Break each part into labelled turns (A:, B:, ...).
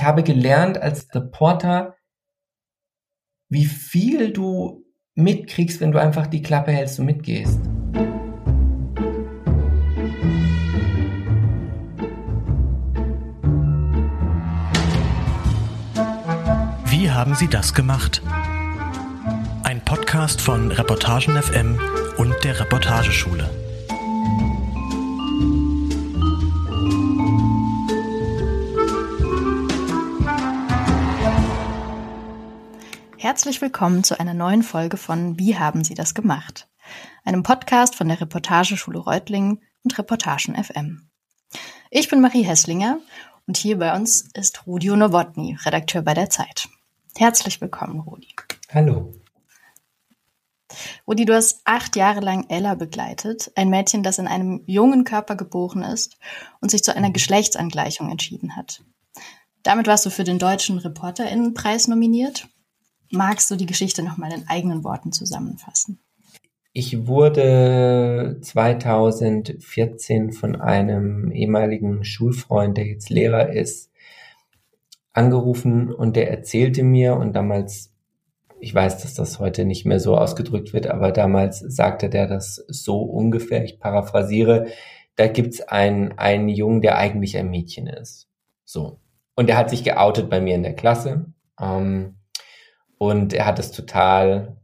A: ich habe gelernt als Reporter, wie viel du mitkriegst, wenn du einfach die Klappe hältst und mitgehst.
B: Wie haben Sie das gemacht? Ein Podcast von Reportagen FM und der Reportageschule.
C: Herzlich willkommen zu einer neuen Folge von Wie haben Sie das gemacht? Einem Podcast von der Reportageschule Reutlingen und Reportagen FM. Ich bin Marie Hesslinger und hier bei uns ist Rudi Nowotny, Redakteur bei der Zeit. Herzlich willkommen, Rudi.
A: Hallo.
C: Rudi, du hast acht Jahre lang Ella begleitet, ein Mädchen, das in einem jungen Körper geboren ist und sich zu einer Geschlechtsangleichung entschieden hat. Damit warst du für den Deutschen Reporterinnenpreis nominiert magst du die Geschichte nochmal in eigenen Worten zusammenfassen?
A: Ich wurde 2014 von einem ehemaligen Schulfreund, der jetzt Lehrer ist, angerufen und der erzählte mir und damals, ich weiß, dass das heute nicht mehr so ausgedrückt wird, aber damals sagte der das so ungefähr, ich paraphrasiere, da gibt's einen, einen Jungen, der eigentlich ein Mädchen ist. So. Und der hat sich geoutet bei mir in der Klasse. Ähm, und er hat es total,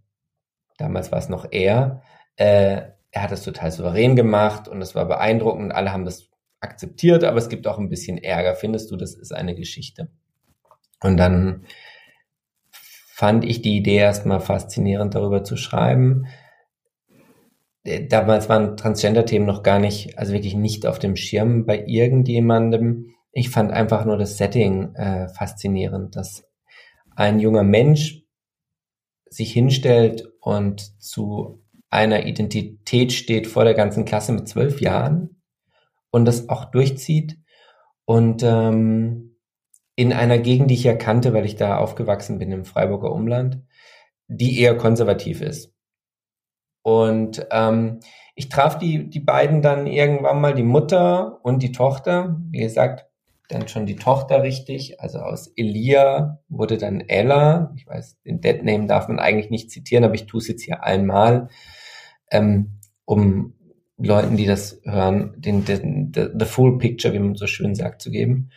A: damals war es noch er, äh, er hat es total souverän gemacht und es war beeindruckend. Alle haben das akzeptiert, aber es gibt auch ein bisschen Ärger. Findest du, das ist eine Geschichte? Und dann fand ich die Idee erstmal faszinierend, darüber zu schreiben. Äh, damals waren Transgender-Themen noch gar nicht, also wirklich nicht auf dem Schirm bei irgendjemandem. Ich fand einfach nur das Setting äh, faszinierend, dass ein junger Mensch sich hinstellt und zu einer Identität steht vor der ganzen Klasse mit zwölf Jahren und das auch durchzieht und ähm, in einer Gegend, die ich ja kannte, weil ich da aufgewachsen bin im Freiburger Umland, die eher konservativ ist. Und ähm, ich traf die, die beiden dann irgendwann mal, die Mutter und die Tochter. Wie gesagt, dann schon die Tochter richtig. Also aus Elia wurde dann Ella. Ich weiß, den Dead Name darf man eigentlich nicht zitieren, aber ich tue es jetzt hier einmal, ähm, um Leuten, die das hören, den, den, den, the full picture, wie man so schön sagt, zu geben.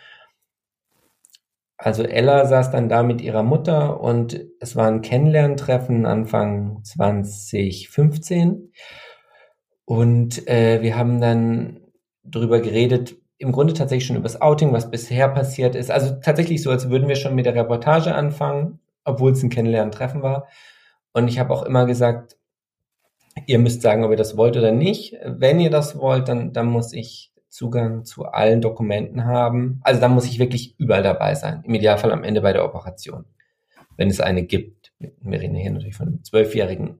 A: Also Ella saß dann da mit ihrer Mutter und es war ein Kennenlerntreffen Anfang 2015. Und äh, wir haben dann drüber geredet, im Grunde tatsächlich schon über das Outing, was bisher passiert ist. Also tatsächlich so, als würden wir schon mit der Reportage anfangen, obwohl es ein Kennenlernen-Treffen war. Und ich habe auch immer gesagt, ihr müsst sagen, ob ihr das wollt oder nicht. Wenn ihr das wollt, dann, dann muss ich Zugang zu allen Dokumenten haben. Also dann muss ich wirklich überall dabei sein. Im Idealfall am Ende bei der Operation, wenn es eine gibt. Wir reden hier natürlich von einem Zwölfjährigen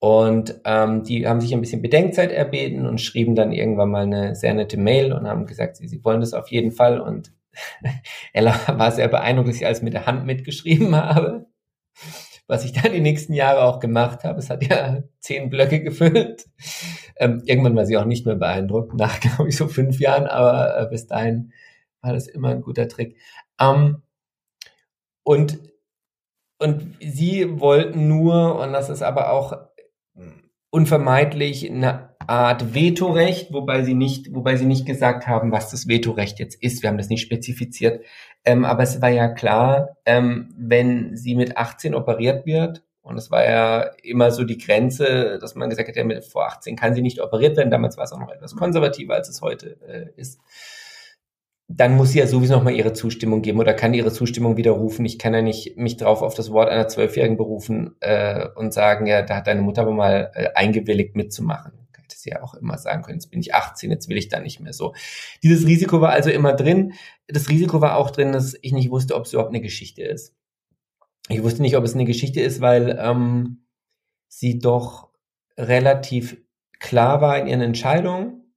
A: und ähm, die haben sich ein bisschen Bedenkzeit erbeten und schrieben dann irgendwann mal eine sehr nette Mail und haben gesagt, sie, sie wollen das auf jeden Fall. Und Ella war sehr beeindruckt, dass ich alles mit der Hand mitgeschrieben habe. Was ich dann die nächsten Jahre auch gemacht habe. Es hat ja zehn Blöcke gefüllt. Ähm, irgendwann war sie auch nicht mehr beeindruckt, nach, glaube ich, so fünf Jahren, aber äh, bis dahin war das immer ein guter Trick. Ähm, und und sie wollten nur, und das ist aber auch unvermeidlich eine Art Vetorecht, wobei sie nicht, wobei sie nicht gesagt haben, was das Vetorecht jetzt ist. Wir haben das nicht spezifiziert. Ähm, aber es war ja klar, ähm, wenn sie mit 18 operiert wird, und es war ja immer so die Grenze, dass man gesagt hat, ja, mit vor 18 kann sie nicht operiert werden. Damals war es auch noch etwas konservativer, als es heute äh, ist dann muss sie ja sowieso nochmal ihre Zustimmung geben oder kann ihre Zustimmung widerrufen. Ich kann ja nicht mich drauf auf das Wort einer Zwölfjährigen berufen äh, und sagen, ja, da hat deine Mutter aber mal äh, eingewilligt mitzumachen. Hätte sie ja auch immer sagen können, jetzt bin ich 18, jetzt will ich da nicht mehr so. Dieses Risiko war also immer drin. Das Risiko war auch drin, dass ich nicht wusste, ob es überhaupt eine Geschichte ist. Ich wusste nicht, ob es eine Geschichte ist, weil ähm, sie doch relativ klar war in ihren Entscheidungen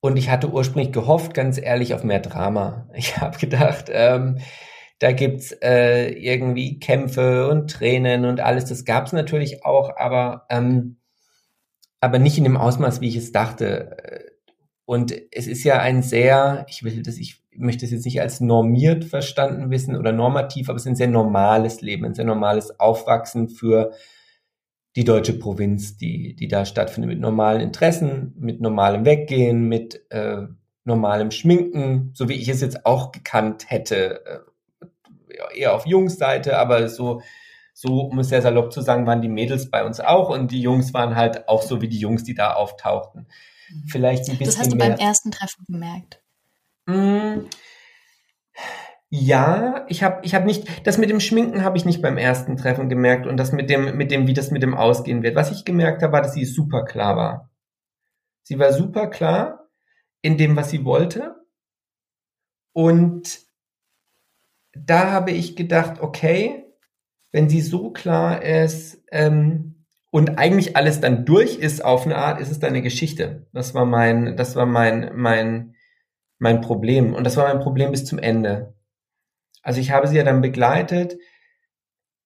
A: und ich hatte ursprünglich gehofft, ganz ehrlich, auf mehr Drama. Ich habe gedacht, ähm, da gibt's äh, irgendwie Kämpfe und Tränen und alles. Das gab's natürlich auch, aber ähm, aber nicht in dem Ausmaß, wie ich es dachte. Und es ist ja ein sehr, ich will das, ich möchte es jetzt nicht als normiert verstanden wissen oder normativ, aber es ist ein sehr normales Leben, ein sehr normales Aufwachsen für die deutsche Provinz, die, die da stattfindet, mit normalen Interessen, mit normalem Weggehen, mit äh, normalem Schminken, so wie ich es jetzt auch gekannt hätte, äh, eher auf Jungsseite, aber so, so, um es sehr salopp zu sagen, waren die Mädels bei uns auch und die Jungs waren halt auch so wie die Jungs, die da auftauchten.
C: Mhm. Vielleicht ein bisschen Das hast du beim ersten Treffen gemerkt.
A: Mm, ja, ich habe ich hab nicht, das mit dem Schminken habe ich nicht beim ersten Treffen gemerkt und das mit dem, mit dem, wie das mit dem ausgehen wird. Was ich gemerkt habe, war, dass sie super klar war. Sie war super klar in dem, was sie wollte. Und da habe ich gedacht, okay, wenn sie so klar ist ähm, und eigentlich alles dann durch ist auf eine Art, ist es dann eine Geschichte. Das war mein, das war mein, mein, mein Problem. Und das war mein Problem bis zum Ende. Also ich habe sie ja dann begleitet,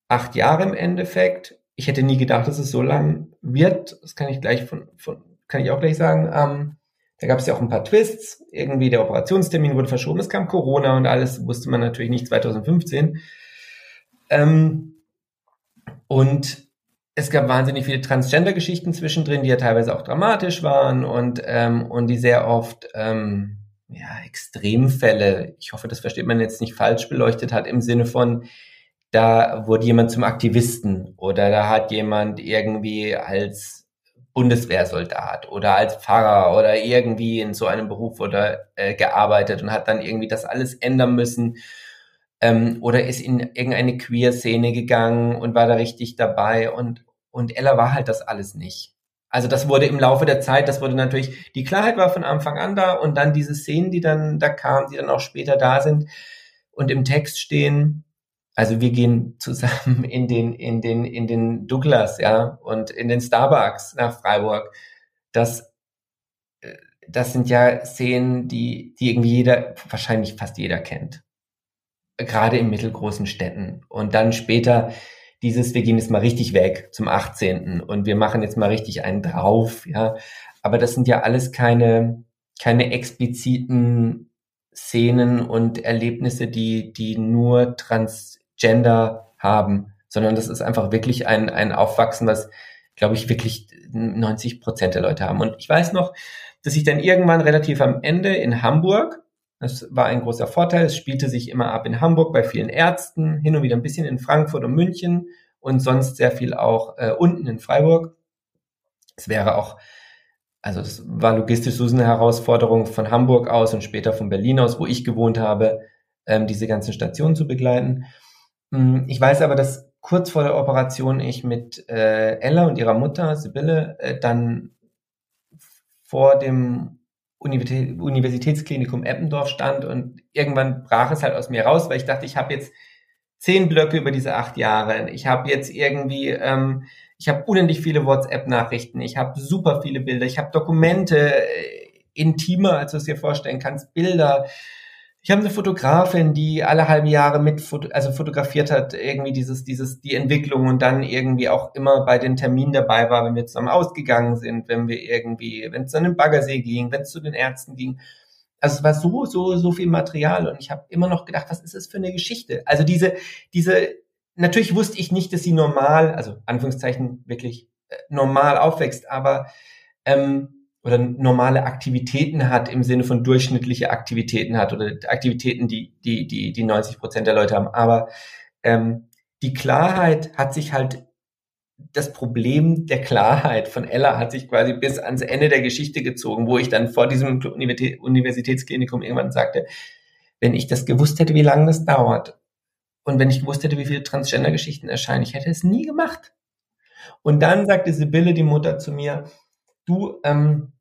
A: acht Jahre im Endeffekt. Ich hätte nie gedacht, dass es so lang wird. Das kann ich gleich von, von kann ich auch gleich sagen. Ähm, da gab es ja auch ein paar Twists. Irgendwie der Operationstermin wurde verschoben. Es kam Corona und alles wusste man natürlich nicht 2015. Ähm, und es gab wahnsinnig viele Transgender-Geschichten zwischendrin, die ja teilweise auch dramatisch waren und, ähm, und die sehr oft ähm, ja, Extremfälle, ich hoffe, das versteht man jetzt nicht falsch beleuchtet hat, im Sinne von, da wurde jemand zum Aktivisten oder da hat jemand irgendwie als Bundeswehrsoldat oder als Pfarrer oder irgendwie in so einem Beruf oder äh, gearbeitet und hat dann irgendwie das alles ändern müssen ähm, oder ist in irgendeine Queer-Szene gegangen und war da richtig dabei und und Ella war halt das alles nicht. Also das wurde im Laufe der Zeit, das wurde natürlich, die Klarheit war von Anfang an da und dann diese Szenen, die dann da kamen, die dann auch später da sind und im Text stehen. Also wir gehen zusammen in den, in den, in den Douglas, ja, und in den Starbucks nach Freiburg. Das, äh, das sind ja Szenen, die, die irgendwie jeder, wahrscheinlich fast jeder kennt. Gerade in mittelgroßen Städten. Und dann später dieses, wir gehen jetzt mal richtig weg zum 18. und wir machen jetzt mal richtig einen drauf, ja. Aber das sind ja alles keine, keine expliziten Szenen und Erlebnisse, die, die nur Transgender haben, sondern das ist einfach wirklich ein, ein Aufwachsen, was, glaube ich, wirklich 90 Prozent der Leute haben. Und ich weiß noch, dass ich dann irgendwann relativ am Ende in Hamburg, das war ein großer Vorteil. Es spielte sich immer ab in Hamburg bei vielen Ärzten, hin und wieder ein bisschen in Frankfurt und München und sonst sehr viel auch äh, unten in Freiburg. Es wäre auch, also es war logistisch so eine Herausforderung von Hamburg aus und später von Berlin aus, wo ich gewohnt habe, ähm, diese ganzen Stationen zu begleiten. Hm, ich weiß aber, dass kurz vor der Operation ich mit äh, Ella und ihrer Mutter, Sibylle, äh, dann vor dem Universitätsklinikum Eppendorf stand und irgendwann brach es halt aus mir raus, weil ich dachte, ich habe jetzt zehn Blöcke über diese acht Jahre. Ich habe jetzt irgendwie, ähm, ich habe unendlich viele WhatsApp-Nachrichten, ich habe super viele Bilder, ich habe Dokumente, äh, intimer, als du es dir vorstellen kannst, Bilder. Ich habe eine Fotografin, die alle halbe Jahre mit, also fotografiert hat, irgendwie dieses, dieses, die Entwicklung und dann irgendwie auch immer bei den Terminen dabei war, wenn wir zusammen ausgegangen sind, wenn wir irgendwie, wenn es dann im Baggersee ging, wenn es zu den Ärzten ging. Also es war so, so, so viel Material und ich habe immer noch gedacht, was ist das für eine Geschichte? Also diese, diese, natürlich wusste ich nicht, dass sie normal, also Anführungszeichen wirklich äh, normal aufwächst, aber ähm, oder normale Aktivitäten hat im Sinne von durchschnittliche Aktivitäten hat oder Aktivitäten, die die die die 90 Prozent der Leute haben. Aber ähm, die Klarheit hat sich halt das Problem der Klarheit von Ella hat sich quasi bis ans Ende der Geschichte gezogen, wo ich dann vor diesem Universitätsklinikum irgendwann sagte, wenn ich das gewusst hätte, wie lange das dauert und wenn ich gewusst hätte, wie viele Transgender-Geschichten erscheinen, ich hätte es nie gemacht. Und dann sagte Sibylle, die Mutter, zu mir, du, ähm,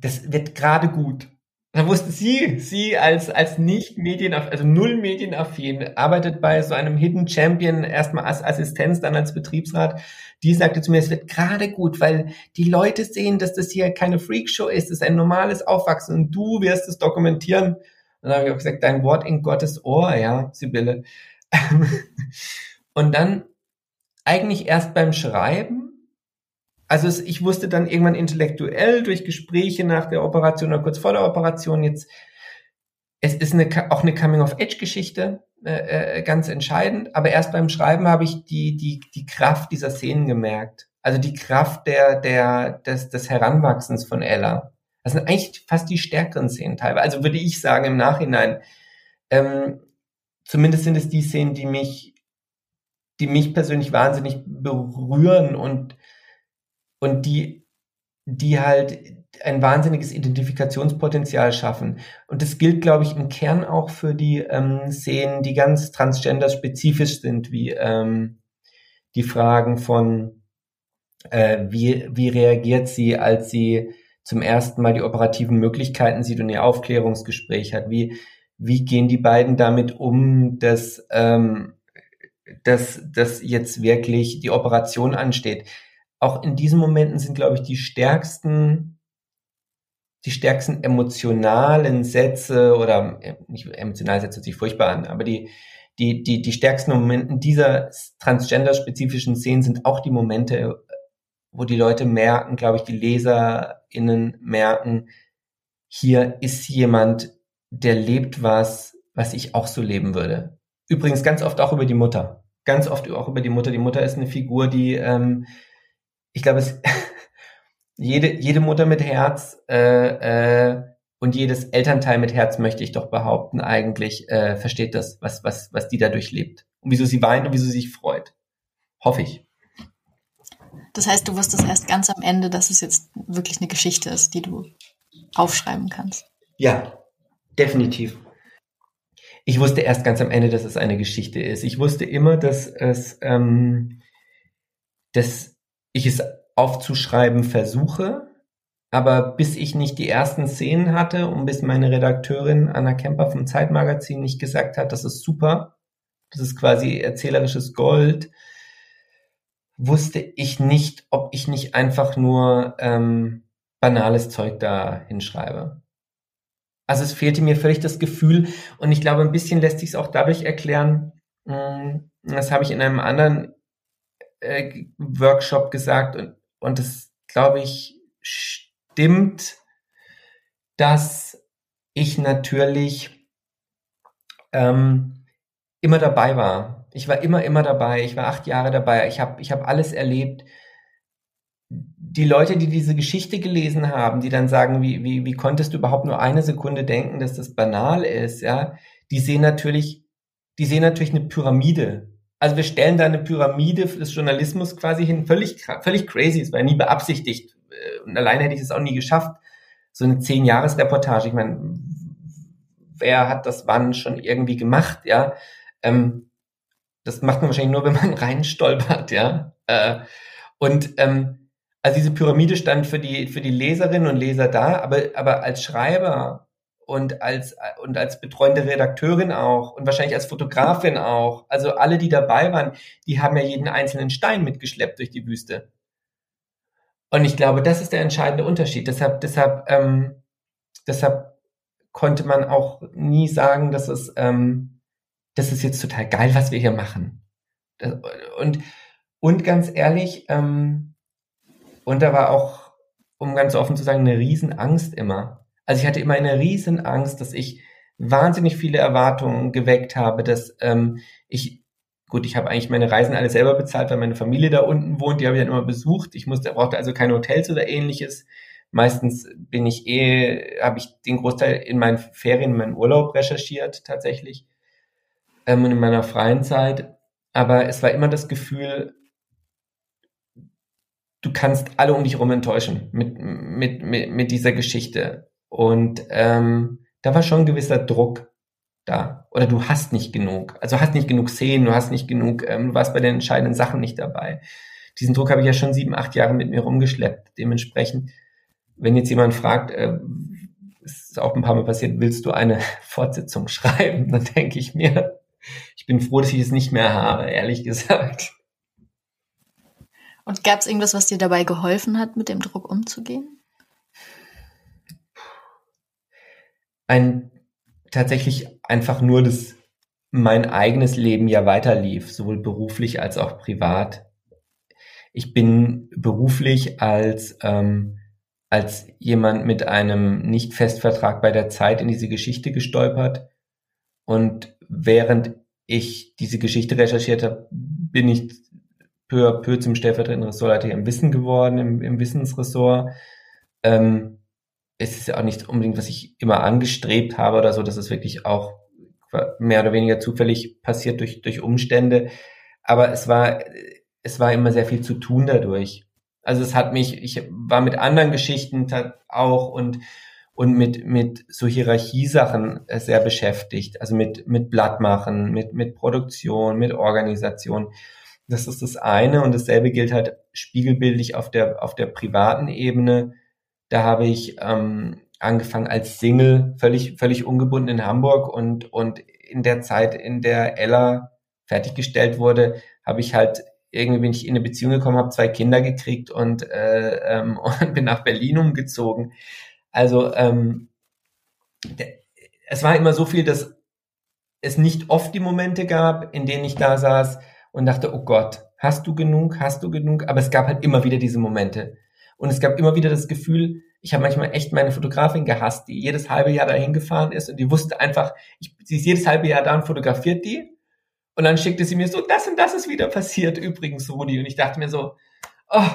A: das wird gerade gut. Da wusste sie, sie als, als nicht medienaffin, also null medienaffin, arbeitet bei so einem Hidden Champion erstmal als Assistenz, dann als Betriebsrat. Die sagte zu mir, es wird gerade gut, weil die Leute sehen, dass das hier keine Freakshow ist, es ist ein normales Aufwachsen und du wirst es dokumentieren. Und dann habe ich auch gesagt, dein Wort in Gottes Ohr, ja, Sibylle. und dann eigentlich erst beim Schreiben also es, ich wusste dann irgendwann intellektuell durch Gespräche nach der Operation oder kurz vor der Operation, jetzt es ist eine, auch eine Coming-of-Age-Geschichte, äh, äh, ganz entscheidend. Aber erst beim Schreiben habe ich die, die, die Kraft dieser Szenen gemerkt. Also die Kraft der, der, des, des Heranwachsens von Ella. Das sind eigentlich fast die stärkeren Szenen teilweise. Also würde ich sagen im Nachhinein. Ähm, zumindest sind es die Szenen, die mich, die mich persönlich wahnsinnig berühren und, und die, die halt ein wahnsinniges Identifikationspotenzial schaffen. Und das gilt, glaube ich, im Kern auch für die ähm, Szenen, die ganz transgender-spezifisch sind, wie ähm, die Fragen von, äh, wie, wie reagiert sie, als sie zum ersten Mal die operativen Möglichkeiten sieht und ihr Aufklärungsgespräch hat? Wie, wie gehen die beiden damit um, dass, ähm, dass, dass jetzt wirklich die Operation ansteht? Auch in diesen Momenten sind, glaube ich, die stärksten, die stärksten emotionalen Sätze oder äh, nicht emotionale Sätze sich furchtbar an, aber die, die, die, die stärksten Momente dieser transgender-spezifischen Szenen sind auch die Momente, wo die Leute merken, glaube ich, die LeserInnen merken, hier ist jemand, der lebt was, was ich auch so leben würde. Übrigens ganz oft auch über die Mutter. Ganz oft auch über die Mutter. Die Mutter ist eine Figur, die, ähm, ich glaube, es jede, jede Mutter mit Herz äh, äh, und jedes Elternteil mit Herz, möchte ich doch behaupten, eigentlich äh, versteht das, was, was, was die da durchlebt. Und wieso sie weint und wieso sie sich freut. Hoffe ich.
C: Das heißt, du wusstest erst ganz am Ende, dass es jetzt wirklich eine Geschichte ist, die du aufschreiben kannst.
A: Ja, definitiv. Ich wusste erst ganz am Ende, dass es eine Geschichte ist. Ich wusste immer, dass es, ähm, dass ich es aufzuschreiben versuche, aber bis ich nicht die ersten Szenen hatte und bis meine Redakteurin Anna Kemper vom Zeitmagazin nicht gesagt hat, das ist super, das ist quasi erzählerisches Gold, wusste ich nicht, ob ich nicht einfach nur ähm, banales Zeug da hinschreibe. Also es fehlte mir völlig das Gefühl und ich glaube, ein bisschen lässt sich es auch dadurch erklären, hm, das habe ich in einem anderen äh, Workshop gesagt und, und das, glaube ich, stimmt, dass ich natürlich ähm, immer dabei war ich war immer, immer dabei. Ich war acht Jahre dabei. Ich habe ich hab alles erlebt. Die Leute, die diese Geschichte gelesen haben, die dann sagen, wie, wie, wie konntest du überhaupt nur eine Sekunde denken, dass das banal ist, ja, die sehen natürlich, die sehen natürlich eine Pyramide. Also wir stellen da eine Pyramide des Journalismus quasi hin, völlig, völlig crazy. Es war nie beabsichtigt. Und alleine hätte ich es auch nie geschafft. So eine Zehn-Jahres-Reportage. Ich meine, wer hat das wann schon irgendwie gemacht, ja? Ähm, das macht man wahrscheinlich nur, wenn man reinstolpert, ja. Äh, und ähm, also diese Pyramide stand für die für die Leserinnen und Leser da, aber aber als Schreiber und als und als betreuende Redakteurin auch und wahrscheinlich als Fotografin auch. Also alle, die dabei waren, die haben ja jeden einzelnen Stein mitgeschleppt durch die Wüste. Und ich glaube, das ist der entscheidende Unterschied. Deshalb deshalb ähm, deshalb konnte man auch nie sagen, dass es ähm, das ist jetzt total geil, was wir hier machen. Und, und ganz ehrlich, ähm, und da war auch, um ganz offen zu sagen, eine Riesenangst immer. Also ich hatte immer eine Riesenangst, dass ich wahnsinnig viele Erwartungen geweckt habe, dass ähm, ich, gut, ich habe eigentlich meine Reisen alle selber bezahlt, weil meine Familie da unten wohnt, die habe ich dann immer besucht. Ich musste, brauchte also keine Hotels oder ähnliches. Meistens bin ich eh, habe ich den Großteil in meinen Ferien, in meinem Urlaub recherchiert tatsächlich ähm, in meiner freien Zeit. Aber es war immer das Gefühl, du kannst alle um dich herum enttäuschen mit, mit, mit, mit dieser Geschichte. Und ähm, da war schon gewisser Druck da. Oder du hast nicht genug. Also hast nicht genug Szenen, du hast nicht genug, ähm, du warst bei den entscheidenden Sachen nicht dabei. Diesen Druck habe ich ja schon sieben, acht Jahre mit mir rumgeschleppt. Dementsprechend, wenn jetzt jemand fragt, äh, ist auch ein paar Mal passiert, willst du eine Fortsetzung schreiben? Dann denke ich mir, ich bin froh, dass ich es nicht mehr habe, ehrlich gesagt.
C: Und gab es irgendwas, was dir dabei geholfen hat, mit dem Druck umzugehen?
A: Ein tatsächlich einfach nur, dass mein eigenes Leben ja weiterlief, sowohl beruflich als auch privat. Ich bin beruflich als ähm, als jemand mit einem Nicht-Festvertrag bei der Zeit in diese Geschichte gestolpert. Und während ich diese Geschichte recherchiert habe, bin ich peu à peu zum stellvertretenden Ressortleiter im Wissen geworden, im, im Wissensressort. Ähm, es ist ja auch nicht unbedingt, was ich immer angestrebt habe oder so, dass es wirklich auch mehr oder weniger zufällig passiert durch, durch Umstände. Aber es war, es war immer sehr viel zu tun dadurch. Also es hat mich, ich war mit anderen Geschichten auch und, und mit, mit so Hierarchiesachen sehr beschäftigt. Also mit, mit Blattmachen, mit, mit Produktion, mit Organisation. Das ist das eine. Und dasselbe gilt halt spiegelbildlich auf der, auf der privaten Ebene. Da habe ich ähm, angefangen als Single, völlig, völlig ungebunden in Hamburg und, und in der Zeit, in der Ella fertiggestellt wurde, habe ich halt irgendwie bin ich in eine Beziehung gekommen, habe zwei Kinder gekriegt und, äh, ähm, und bin nach Berlin umgezogen. Also ähm, es war immer so viel, dass es nicht oft die Momente gab, in denen ich da saß und dachte, oh Gott, hast du genug, hast du genug? Aber es gab halt immer wieder diese Momente. Und es gab immer wieder das Gefühl, ich habe manchmal echt meine Fotografin gehasst, die jedes halbe Jahr dahin gefahren ist und die wusste einfach, ich, sie ist jedes halbe Jahr da und fotografiert die und dann schickte sie mir so, das und das ist wieder passiert übrigens, Rudi. Und ich dachte mir so, oh,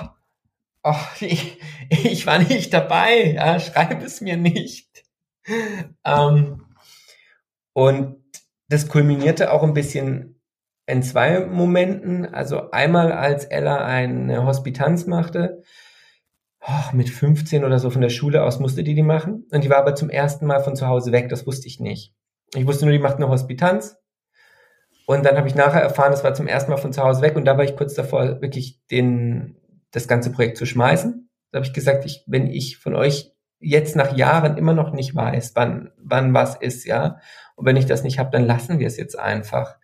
A: oh ich, ich war nicht dabei, ja, schreib es mir nicht. Ähm, und das kulminierte auch ein bisschen in zwei Momenten. Also einmal, als Ella eine Hospitanz machte, mit 15 oder so von der Schule aus musste die die machen. Und die war aber zum ersten Mal von zu Hause weg, das wusste ich nicht. Ich wusste nur, die macht eine Hospitanz und dann habe ich nachher erfahren, das war zum ersten Mal von zu Hause weg und da war ich kurz davor, wirklich den, das ganze Projekt zu schmeißen. Da habe ich gesagt, ich, wenn ich von euch jetzt nach Jahren immer noch nicht weiß, wann, wann was ist, ja, und wenn ich das nicht habe, dann lassen wir es jetzt einfach.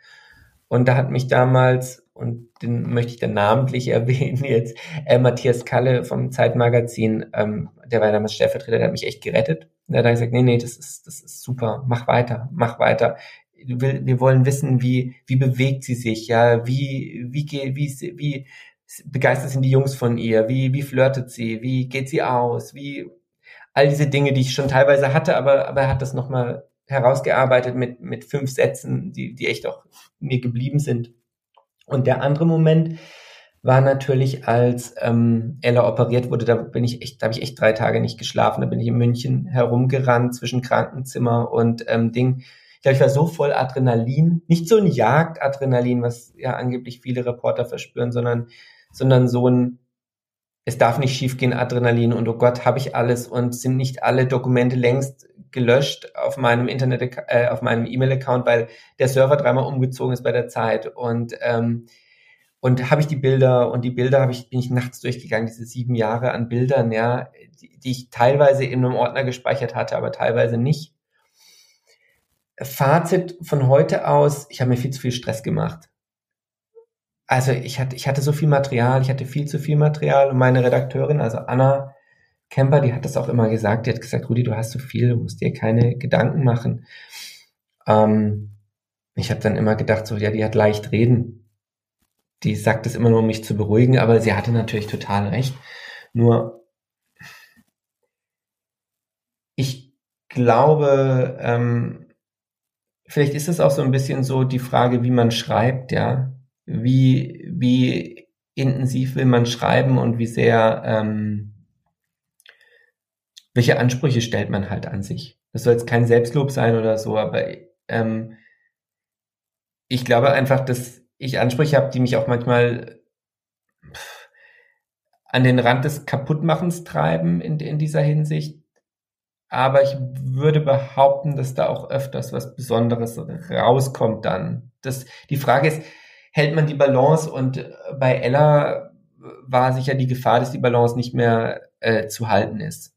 A: Und da hat mich damals, und den möchte ich dann namentlich erwähnen jetzt, äh, Matthias Kalle vom Zeitmagazin, ähm, der war damals Stellvertreter, der hat mich echt gerettet. Der hat gesagt, nee, nee, das ist, das ist super, mach weiter, mach weiter. Wir wollen wissen, wie, wie bewegt sie sich, ja, wie, wie geht, wie, wie begeistert sind die Jungs von ihr, wie, wie flirtet sie, wie geht sie aus, wie, all diese Dinge, die ich schon teilweise hatte, aber, aber er hat das nochmal herausgearbeitet mit, mit fünf Sätzen, die, die echt auch mir geblieben sind. Und der andere Moment war natürlich, als ähm, Ella operiert wurde, da bin ich echt, da habe ich echt drei Tage nicht geschlafen. Da bin ich in München herumgerannt zwischen Krankenzimmer und ähm, Ding ich glaube, ich war so voll Adrenalin, nicht so ein Jagdadrenalin, was ja angeblich viele Reporter verspüren, sondern, sondern so ein, es darf nicht schiefgehen Adrenalin und oh Gott, habe ich alles und sind nicht alle Dokumente längst gelöscht auf meinem Internet, äh, auf meinem E-Mail-Account, weil der Server dreimal umgezogen ist bei der Zeit und ähm, und habe ich die Bilder und die Bilder habe ich bin ich nachts durchgegangen, diese sieben Jahre an Bildern, ja, die, die ich teilweise in einem Ordner gespeichert hatte, aber teilweise nicht. Fazit von heute aus, ich habe mir viel zu viel Stress gemacht. Also ich hatte, ich hatte so viel Material, ich hatte viel zu viel Material und meine Redakteurin, also Anna Kemper, die hat das auch immer gesagt, die hat gesagt, Rudi, du hast so viel, du musst dir keine Gedanken machen. Ähm, ich habe dann immer gedacht, so, ja, die hat leicht reden. Die sagt es immer nur, um mich zu beruhigen, aber sie hatte natürlich total recht. Nur ich glaube, ähm, vielleicht ist es auch so ein bisschen so die Frage, wie man schreibt, ja. Wie, wie intensiv will man schreiben und wie sehr, ähm, welche Ansprüche stellt man halt an sich. Das soll jetzt kein Selbstlob sein oder so, aber ähm, ich glaube einfach, dass ich Ansprüche habe, die mich auch manchmal an den Rand des Kaputtmachens treiben in, in dieser Hinsicht. Aber ich würde behaupten, dass da auch öfters was Besonderes rauskommt dann. Das, die Frage ist, hält man die Balance? Und äh, bei Ella war sicher die Gefahr, dass die Balance nicht mehr äh, zu halten ist.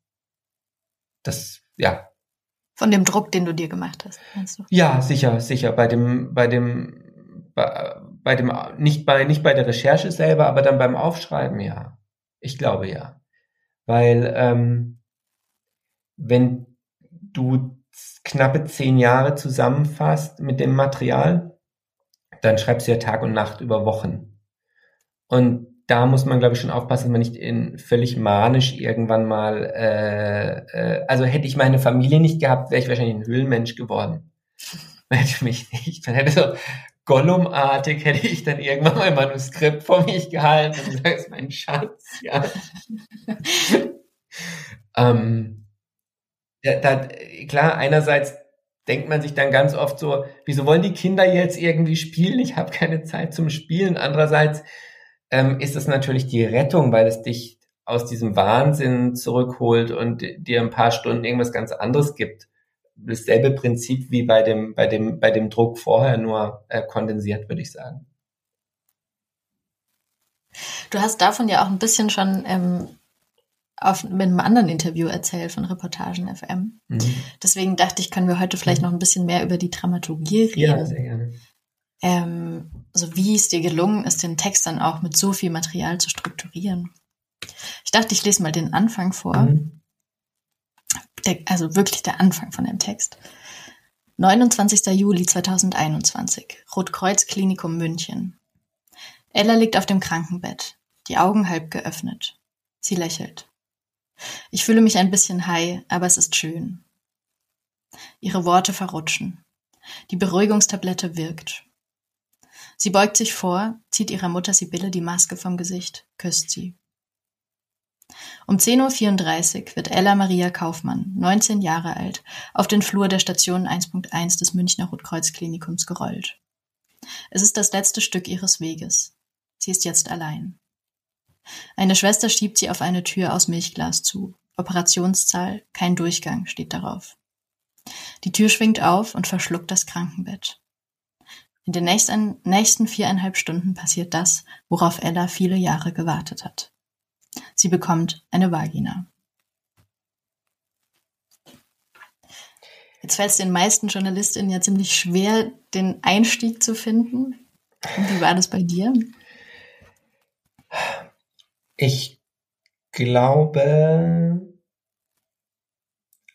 A: Das, ja.
C: Von dem Druck, den du dir gemacht hast, meinst du?
A: Ja, sicher, sicher. Bei dem, bei dem, bei, bei dem, nicht bei, nicht bei der Recherche selber, aber dann beim Aufschreiben, ja. Ich glaube ja. Weil, ähm, wenn du knappe zehn Jahre zusammenfasst mit dem Material, dann schreibst du ja Tag und Nacht über Wochen. Und da muss man, glaube ich, schon aufpassen, dass man nicht in völlig manisch irgendwann mal, äh, äh, also hätte ich meine Familie nicht gehabt, wäre ich wahrscheinlich ein Höhlenmensch geworden. Hätte mich nicht. Dann hätte so Gollum-artig hätte ich dann irgendwann mal ein Manuskript vor mich gehalten und gesagt, das ist mein Schatz, ja. ähm, ja, da, klar, einerseits denkt man sich dann ganz oft so, wieso wollen die Kinder jetzt irgendwie spielen? Ich habe keine Zeit zum Spielen. Andererseits ähm, ist es natürlich die Rettung, weil es dich aus diesem Wahnsinn zurückholt und dir ein paar Stunden irgendwas ganz anderes gibt. Dasselbe Prinzip wie bei dem, bei dem, bei dem Druck vorher nur äh, kondensiert, würde ich sagen.
C: Du hast davon ja auch ein bisschen schon ähm, auf, mit einem anderen Interview erzählt von Reportagen FM. Mhm. Deswegen dachte ich, können wir heute vielleicht mhm. noch ein bisschen mehr über die Dramaturgie reden. Ja, sehr gerne. Ähm, also wie es dir gelungen ist, den Text dann auch mit so viel Material zu strukturieren. Ich dachte, ich lese mal den Anfang vor. Mhm. Der, also wirklich der Anfang von dem Text. 29. Juli 2021, Rotkreuz Klinikum München. Ella liegt auf dem Krankenbett, die Augen halb geöffnet. Sie lächelt. Ich fühle mich ein bisschen high, aber es ist schön. Ihre Worte verrutschen. Die Beruhigungstablette wirkt. Sie beugt sich vor, zieht ihrer Mutter Sibylle die Maske vom Gesicht, küsst sie. Um 10.34 Uhr wird Ella Maria Kaufmann, 19 Jahre alt, auf den Flur der Station 1.1 des Münchner Rotkreuz-Klinikums gerollt. Es ist das letzte Stück ihres Weges. Sie ist jetzt allein. Eine Schwester schiebt sie auf eine Tür aus Milchglas zu. Operationszahl, kein Durchgang steht darauf. Die Tür schwingt auf und verschluckt das Krankenbett. In den nächsten, nächsten viereinhalb Stunden passiert das, worauf Ella viele Jahre gewartet hat. Sie bekommt eine Vagina. Jetzt fällt es den meisten Journalistinnen ja ziemlich schwer, den Einstieg zu finden. Und wie war das bei dir?
A: Ich glaube,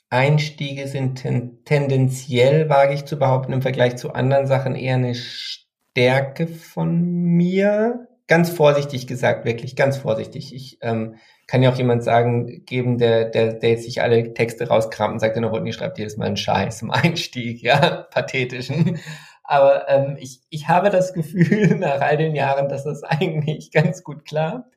A: Einstiege sind ten tendenziell, wage ich zu behaupten, im Vergleich zu anderen Sachen eher eine Stärke von mir. Ganz vorsichtig gesagt, wirklich ganz vorsichtig. Ich ähm, kann ja auch jemand sagen, geben, der, der, der jetzt sich alle Texte rauskramt und sagt, Rodney schreibt jedes Mal einen Scheiß im Einstieg, ja, pathetischen. Aber ähm, ich, ich habe das Gefühl nach all den Jahren, dass das eigentlich ganz gut klappt.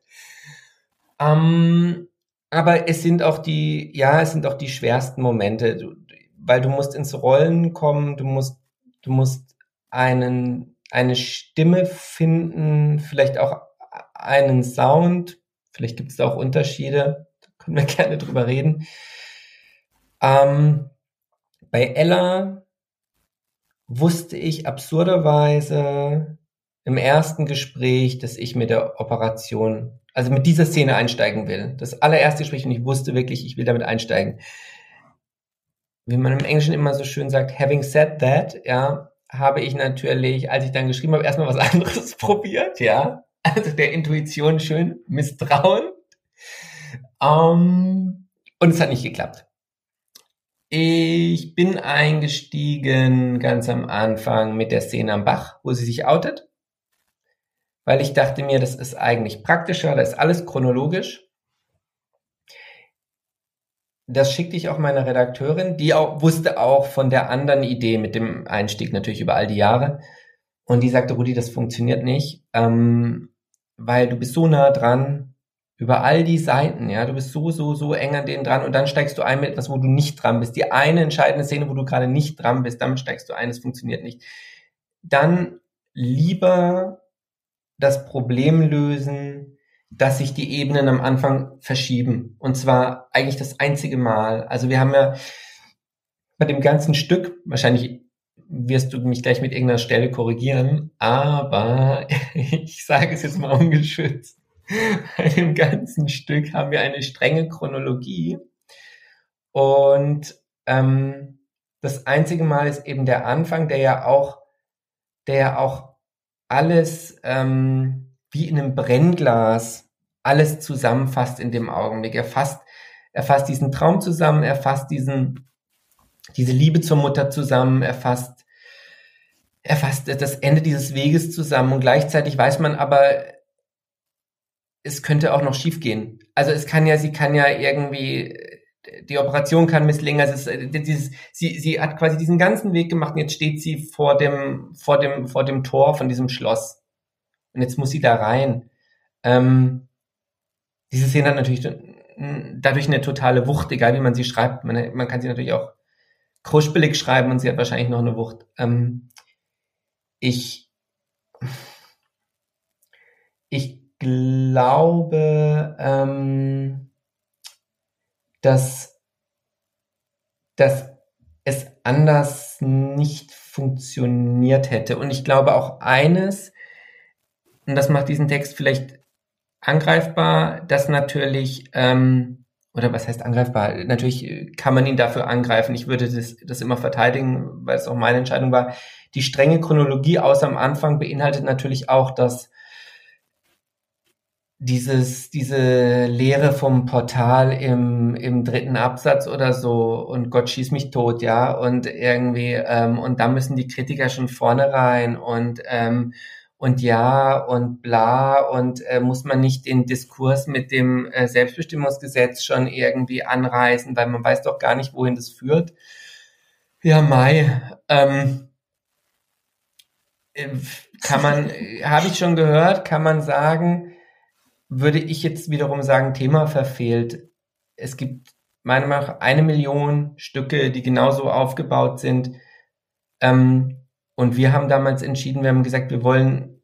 A: Ähm, aber es sind auch die, ja, es sind auch die schwersten Momente, du, weil du musst ins Rollen kommen, du musst, du musst einen, eine Stimme finden, vielleicht auch einen Sound, vielleicht gibt es da auch Unterschiede, da können wir gerne drüber reden. Ähm, bei Ella wusste ich absurderweise im ersten Gespräch, dass ich mit der Operation also mit dieser Szene einsteigen will. Das allererste Gespräch und ich wusste wirklich, ich will damit einsteigen. Wie man im Englischen immer so schön sagt, having said that, ja, habe ich natürlich, als ich dann geschrieben habe, erstmal was anderes probiert, ja. Also der Intuition schön misstrauen. Um, und es hat nicht geklappt. Ich bin eingestiegen ganz am Anfang mit der Szene am Bach, wo sie sich outet weil ich dachte mir, das ist eigentlich praktischer, da ist alles chronologisch. Das schickte ich auch meiner Redakteurin, die auch, wusste auch von der anderen Idee mit dem Einstieg natürlich über all die Jahre. Und die sagte, Rudi, das funktioniert nicht, ähm, weil du bist so nah dran über all die Seiten, ja, du bist so, so, so eng an denen dran und dann steigst du ein mit etwas, wo du nicht dran bist. Die eine entscheidende Szene, wo du gerade nicht dran bist, damit steigst du ein, es funktioniert nicht. Dann lieber das Problem lösen, dass sich die Ebenen am Anfang verschieben. Und zwar eigentlich das einzige Mal. Also wir haben ja bei dem ganzen Stück, wahrscheinlich wirst du mich gleich mit irgendeiner Stelle korrigieren, aber ich sage es jetzt mal ungeschützt. Bei dem ganzen Stück haben wir eine strenge Chronologie. Und ähm, das einzige Mal ist eben der Anfang, der ja auch, der ja auch alles ähm, wie in einem Brennglas alles zusammenfasst in dem Augenblick. Er fasst, er fasst diesen Traum zusammen, er fasst diesen, diese Liebe zur Mutter zusammen, er fasst, er fasst das Ende dieses Weges zusammen und gleichzeitig weiß man aber, es könnte auch noch schief gehen. Also es kann ja, sie kann ja irgendwie, die Operation kann misslingen. Also es, äh, dieses, sie, sie hat quasi diesen ganzen Weg gemacht und jetzt steht sie vor dem, vor dem, vor dem Tor von diesem Schloss. Und jetzt muss sie da rein. Ähm, diese Szene hat natürlich dadurch eine totale Wucht, egal wie man sie schreibt. Man, man kann sie natürlich auch kruspelig schreiben und sie hat wahrscheinlich noch eine Wucht. Ähm, ich, ich glaube, ähm, dass, dass es anders nicht funktioniert hätte. Und ich glaube auch eines, und das macht diesen Text vielleicht angreifbar, dass natürlich, ähm, oder was heißt angreifbar? Natürlich kann man ihn dafür angreifen. Ich würde das, das immer verteidigen, weil es auch meine Entscheidung war. Die strenge Chronologie aus am Anfang beinhaltet natürlich auch, dass dieses, diese Lehre vom Portal im, im dritten Absatz oder so und Gott schießt mich tot, ja, und irgendwie, ähm, und da müssen die Kritiker schon vorne rein und, ähm, und ja und bla und äh, muss man nicht den Diskurs mit dem äh, Selbstbestimmungsgesetz schon irgendwie anreißen, weil man weiß doch gar nicht, wohin das führt. Ja, Mai, ähm, äh, kann man, habe ich schon gehört, kann man sagen, würde ich jetzt wiederum sagen, Thema verfehlt. Es gibt meiner Meinung nach eine Million Stücke, die genauso aufgebaut sind. Ähm, und wir haben damals entschieden, wir haben gesagt, wir wollen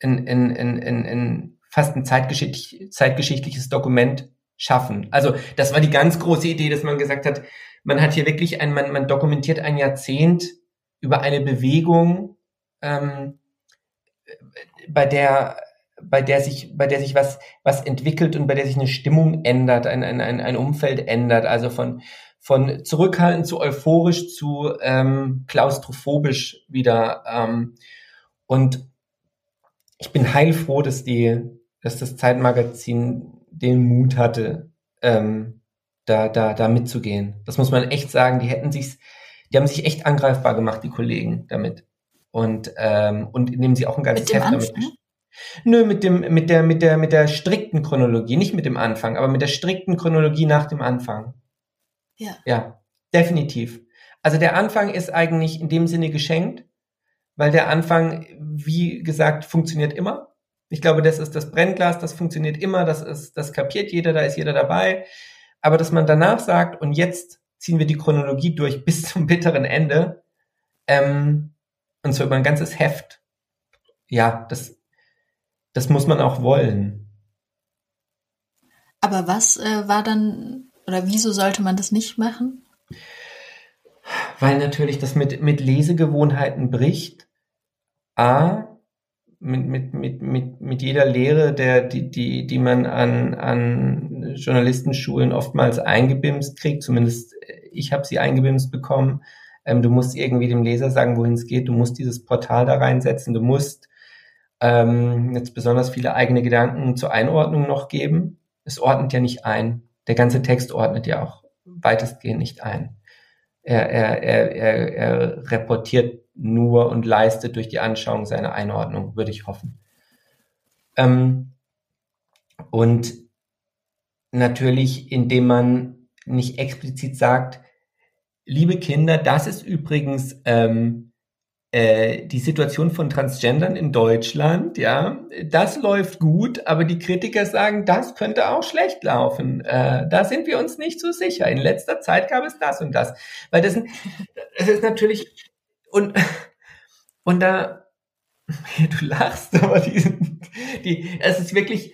A: in, in, in, in, in fast ein zeitgeschichtlich, zeitgeschichtliches Dokument schaffen. Also das war die ganz große Idee, dass man gesagt hat, man hat hier wirklich ein, man, man dokumentiert ein Jahrzehnt über eine Bewegung, ähm, bei der bei der sich, bei der sich was, was entwickelt und bei der sich eine Stimmung ändert, ein, ein, ein, ein Umfeld ändert, also von, von zurückhaltend zu euphorisch zu ähm, klaustrophobisch wieder. Ähm, und ich bin heilfroh, dass die, dass das Zeitmagazin den Mut hatte, ähm, da, da, da mitzugehen. Das muss man echt sagen. Die hätten sich, die haben sich echt angreifbar gemacht, die Kollegen, damit. Und, ähm, und indem sie auch ein ganzes Heft damit. Nö, mit dem, mit der, mit der, mit der strikten Chronologie, nicht mit dem Anfang, aber mit der strikten Chronologie nach dem Anfang. Ja. Ja, definitiv. Also der Anfang ist eigentlich in dem Sinne geschenkt, weil der Anfang, wie gesagt, funktioniert immer. Ich glaube, das ist das Brennglas, das funktioniert immer, das ist, das kapiert jeder, da ist jeder dabei. Aber dass man danach sagt, und jetzt ziehen wir die Chronologie durch bis zum bitteren Ende, ähm, und zwar über ein ganzes Heft. Ja, das das muss man auch wollen.
C: Aber was äh, war dann, oder wieso sollte man das nicht machen?
A: Weil natürlich das mit, mit Lesegewohnheiten bricht. A, mit, mit, mit, mit, mit jeder Lehre, der, die, die, die man an, an Journalistenschulen oftmals eingebimst kriegt, zumindest äh, ich habe sie eingebimst bekommen. Ähm, du musst irgendwie dem Leser sagen, wohin es geht, du musst dieses Portal da reinsetzen, du musst ähm, jetzt besonders viele eigene Gedanken zur Einordnung noch geben. Es ordnet ja nicht ein. Der ganze Text ordnet ja auch weitestgehend nicht ein. Er, er, er, er, er reportiert nur und leistet durch die Anschauung seine Einordnung, würde ich hoffen. Ähm, und natürlich, indem man nicht explizit sagt, liebe Kinder, das ist übrigens ähm, äh, die Situation von Transgendern in Deutschland, ja, das läuft gut, aber die Kritiker sagen, das könnte auch schlecht laufen. Äh, da sind wir uns nicht so sicher. In letzter Zeit gab es das und das. Weil das, das ist natürlich, und, und da, ja, du lachst, aber die, die, es ist wirklich,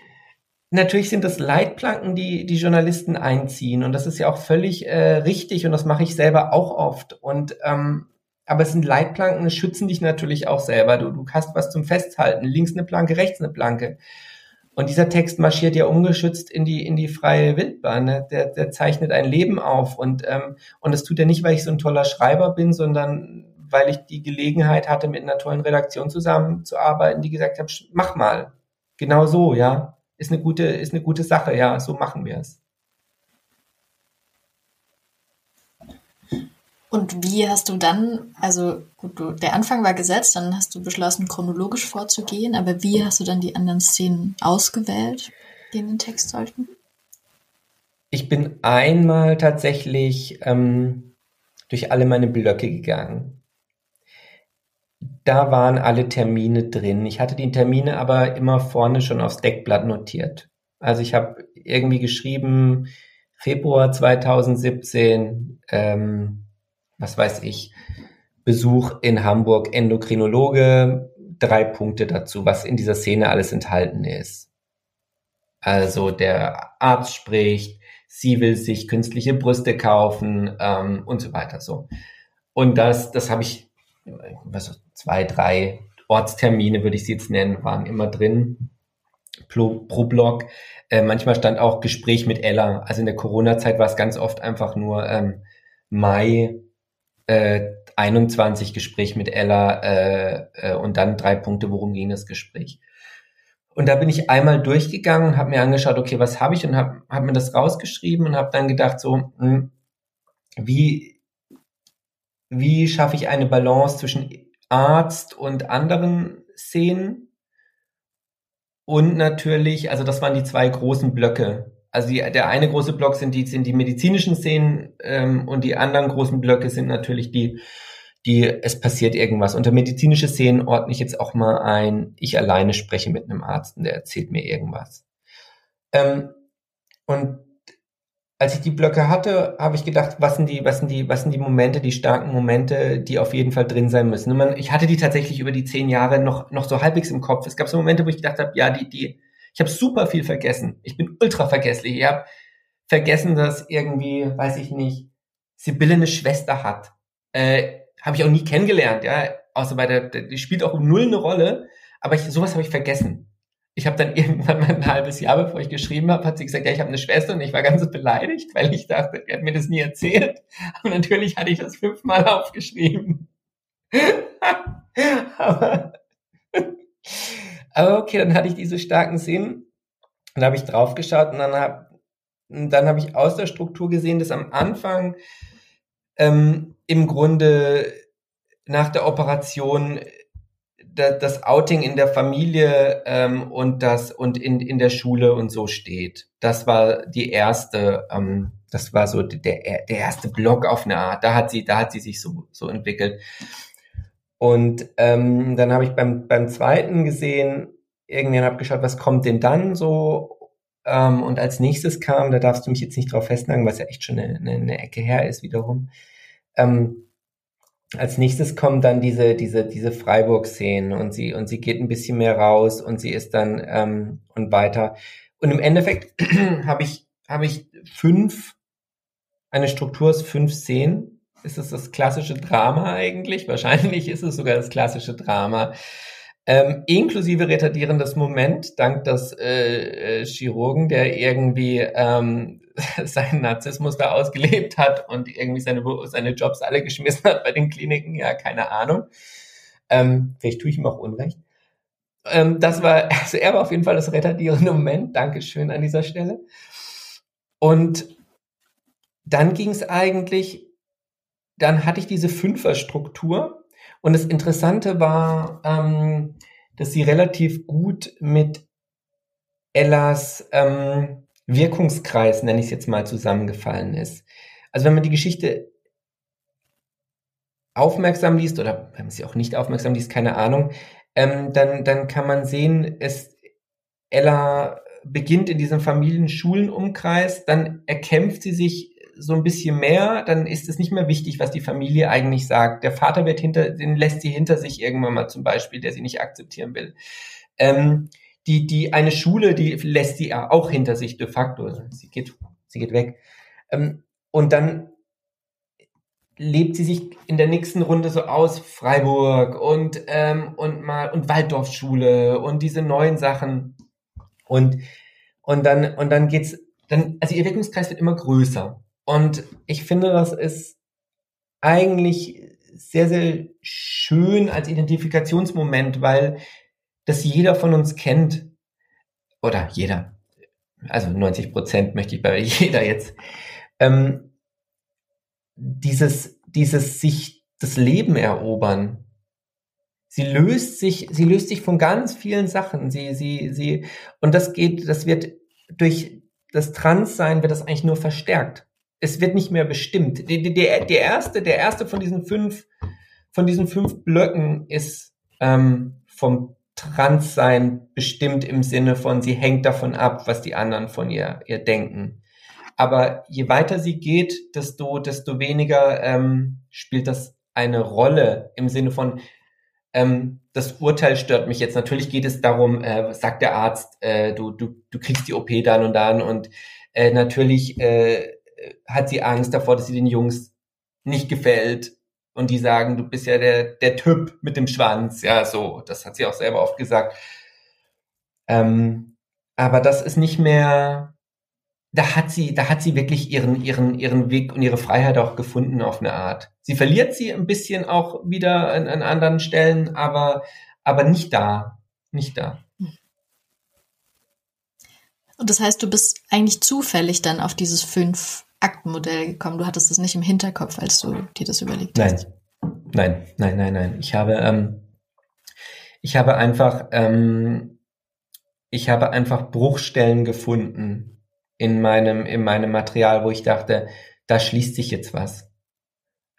A: natürlich sind das Leitplanken, die die Journalisten einziehen. Und das ist ja auch völlig äh, richtig und das mache ich selber auch oft. Und ähm, aber es sind Leitplanken, es schützen dich natürlich auch selber. Du, du hast was zum Festhalten. Links eine Planke, rechts eine Planke. Und dieser Text marschiert ja ungeschützt in die, in die freie Wildbahn. Ne? Der, der zeichnet ein Leben auf. Und, ähm, und das tut er nicht, weil ich so ein toller Schreiber bin, sondern weil ich die Gelegenheit hatte, mit einer tollen Redaktion zusammenzuarbeiten, die gesagt hat, mach mal. Genau so, ja. Ist eine gute, ist eine gute Sache, ja. So machen wir es.
C: Und wie hast du dann, also gut, du, der Anfang war gesetzt, dann hast du beschlossen, chronologisch vorzugehen, aber wie hast du dann die anderen Szenen ausgewählt? die in den Text sollten?
A: Ich bin einmal tatsächlich ähm, durch alle meine Blöcke gegangen. Da waren alle Termine drin. Ich hatte die Termine aber immer vorne schon aufs Deckblatt notiert. Also ich habe irgendwie geschrieben, Februar 2017, ähm, was weiß ich, Besuch in Hamburg, Endokrinologe, drei Punkte dazu, was in dieser Szene alles enthalten ist. Also der Arzt spricht, sie will sich künstliche Brüste kaufen ähm, und so weiter. So und das, das habe ich, was zwei, drei Ortstermine würde ich sie jetzt nennen, waren immer drin pro, pro Blog. Äh, manchmal stand auch Gespräch mit Ella. Also in der Corona-Zeit war es ganz oft einfach nur ähm, Mai äh, 21 Gespräch mit Ella äh, äh, und dann drei Punkte, worum ging das Gespräch. Und da bin ich einmal durchgegangen, habe mir angeschaut, okay, was habe ich und habe hab mir das rausgeschrieben und habe dann gedacht, so, mh, hm, wie, wie schaffe ich eine Balance zwischen Arzt und anderen Szenen? Und natürlich, also das waren die zwei großen Blöcke. Also die, der eine große Block sind die, sind die medizinischen Szenen ähm, und die anderen großen Blöcke sind natürlich die die es passiert irgendwas. Unter medizinische Szenen ordne ich jetzt auch mal ein, ich alleine spreche mit einem Arzt und der erzählt mir irgendwas. Ähm, und als ich die Blöcke hatte, habe ich gedacht, was sind die, was sind die, was sind die Momente, die starken Momente, die auf jeden Fall drin sein müssen. Man, ich hatte die tatsächlich über die zehn Jahre noch, noch so halbwegs im Kopf. Es gab so Momente, wo ich gedacht habe, ja, die, die, ich habe super viel vergessen. Ich bin ultra vergesslich. Ich habe vergessen, dass irgendwie, weiß ich nicht, Sibylle eine Schwester hat. Äh, habe ich auch nie kennengelernt, ja, außer bei der, die spielt auch null eine Rolle, aber ich, sowas habe ich vergessen. Ich habe dann irgendwann mal ein halbes Jahr, bevor ich geschrieben habe, hat sie gesagt, ja, ich habe eine Schwester und ich war ganz beleidigt, weil ich dachte, er hat mir das nie erzählt. Und natürlich hatte ich das fünfmal aufgeschrieben. aber, aber okay, dann hatte ich diese starken Szenen und da habe ich draufgeschaut und dann habe dann habe ich aus der Struktur gesehen, dass am Anfang ähm, im Grunde nach der Operation das Outing in der Familie ähm, und das und in, in der Schule und so steht. Das war die erste, ähm, das war so der, der erste Block auf eine Art. Da hat sie, da hat sie sich so, so entwickelt. Und ähm, dann habe ich beim, beim zweiten gesehen, irgendwann habe geschaut, was kommt denn dann so? Ähm, und als nächstes kam, da darfst du mich jetzt nicht drauf festnageln, was ja echt schon eine, eine, eine Ecke her ist wiederum, ähm, als nächstes kommen dann diese, diese, diese Freiburg-Szenen und sie, und sie geht ein bisschen mehr raus und sie ist dann ähm, und weiter. Und im Endeffekt habe ich, habe ich fünf, eine Struktur aus fünf Szenen. Ist es das klassische Drama eigentlich? Wahrscheinlich ist es sogar das klassische Drama. Ähm, inklusive retardierendes Moment, dank des äh, äh, Chirurgen, der irgendwie ähm, seinen Narzissmus da ausgelebt hat und irgendwie seine, seine Jobs alle geschmissen hat bei den Kliniken, ja, keine Ahnung. Ähm, vielleicht tue ich ihm auch Unrecht. Ähm, das war, also er war auf jeden Fall das retardierende Moment. Dankeschön an dieser Stelle. Und dann ging es eigentlich, dann hatte ich diese Fünferstruktur und das Interessante war, ähm, dass sie relativ gut mit Ellas ähm, Wirkungskreis, nenne ich es jetzt mal, zusammengefallen ist. Also wenn man die Geschichte aufmerksam liest oder wenn man sie auch nicht aufmerksam liest, keine Ahnung, ähm, dann, dann kann man sehen, es Ella beginnt in diesem Familienschulenumkreis, dann erkämpft sie sich so ein bisschen mehr, dann ist es nicht mehr wichtig, was die Familie eigentlich sagt. Der Vater wird hinter, den lässt sie hinter sich irgendwann mal zum Beispiel, der sie nicht akzeptieren will. Ähm, die, die, eine Schule, die lässt sie auch hinter sich de facto. Also sie geht, sie geht weg. Ähm, und dann lebt sie sich in der nächsten Runde so aus Freiburg und ähm, und mal und Waldorfschule und diese neuen Sachen und und dann und dann geht's dann also ihr Wirkungskreis wird immer größer und ich finde, das ist eigentlich sehr, sehr schön als Identifikationsmoment, weil das jeder von uns kennt. Oder jeder. Also 90 Prozent möchte ich bei jeder jetzt. Ähm, dieses, dieses sich das Leben erobern. Sie löst sich, sie löst sich von ganz vielen Sachen. Sie, sie, sie, und das geht, das wird durch das Transsein wird das eigentlich nur verstärkt. Es wird nicht mehr bestimmt. Der, der, der erste, der erste von diesen fünf, von diesen fünf Blöcken ist ähm, vom Transsein bestimmt im Sinne von, sie hängt davon ab, was die anderen von ihr, ihr denken. Aber je weiter sie geht, desto, desto weniger ähm, spielt das eine Rolle im Sinne von, ähm, das Urteil stört mich jetzt. Natürlich geht es darum, äh, sagt der Arzt, äh, du, du, du kriegst die OP dann und dann und äh, natürlich äh, hat sie Angst davor, dass sie den Jungs nicht gefällt und die sagen, du bist ja der, der Typ mit dem Schwanz. Ja, so, das hat sie auch selber oft gesagt. Ähm, aber das ist nicht mehr, da hat sie, da hat sie wirklich ihren, ihren, ihren Weg und ihre Freiheit auch gefunden auf eine Art. Sie verliert sie ein bisschen auch wieder an, an anderen Stellen, aber, aber nicht da, nicht da.
C: Und das heißt, du bist eigentlich zufällig dann auf dieses fünf Aktenmodell gekommen. Du hattest es nicht im Hinterkopf, als du dir das überlegt
A: nein.
C: hast.
A: Nein, nein, nein, nein. Ich habe, ähm, ich habe einfach, ähm, ich habe einfach Bruchstellen gefunden in meinem, in meinem Material, wo ich dachte, da schließt sich jetzt was.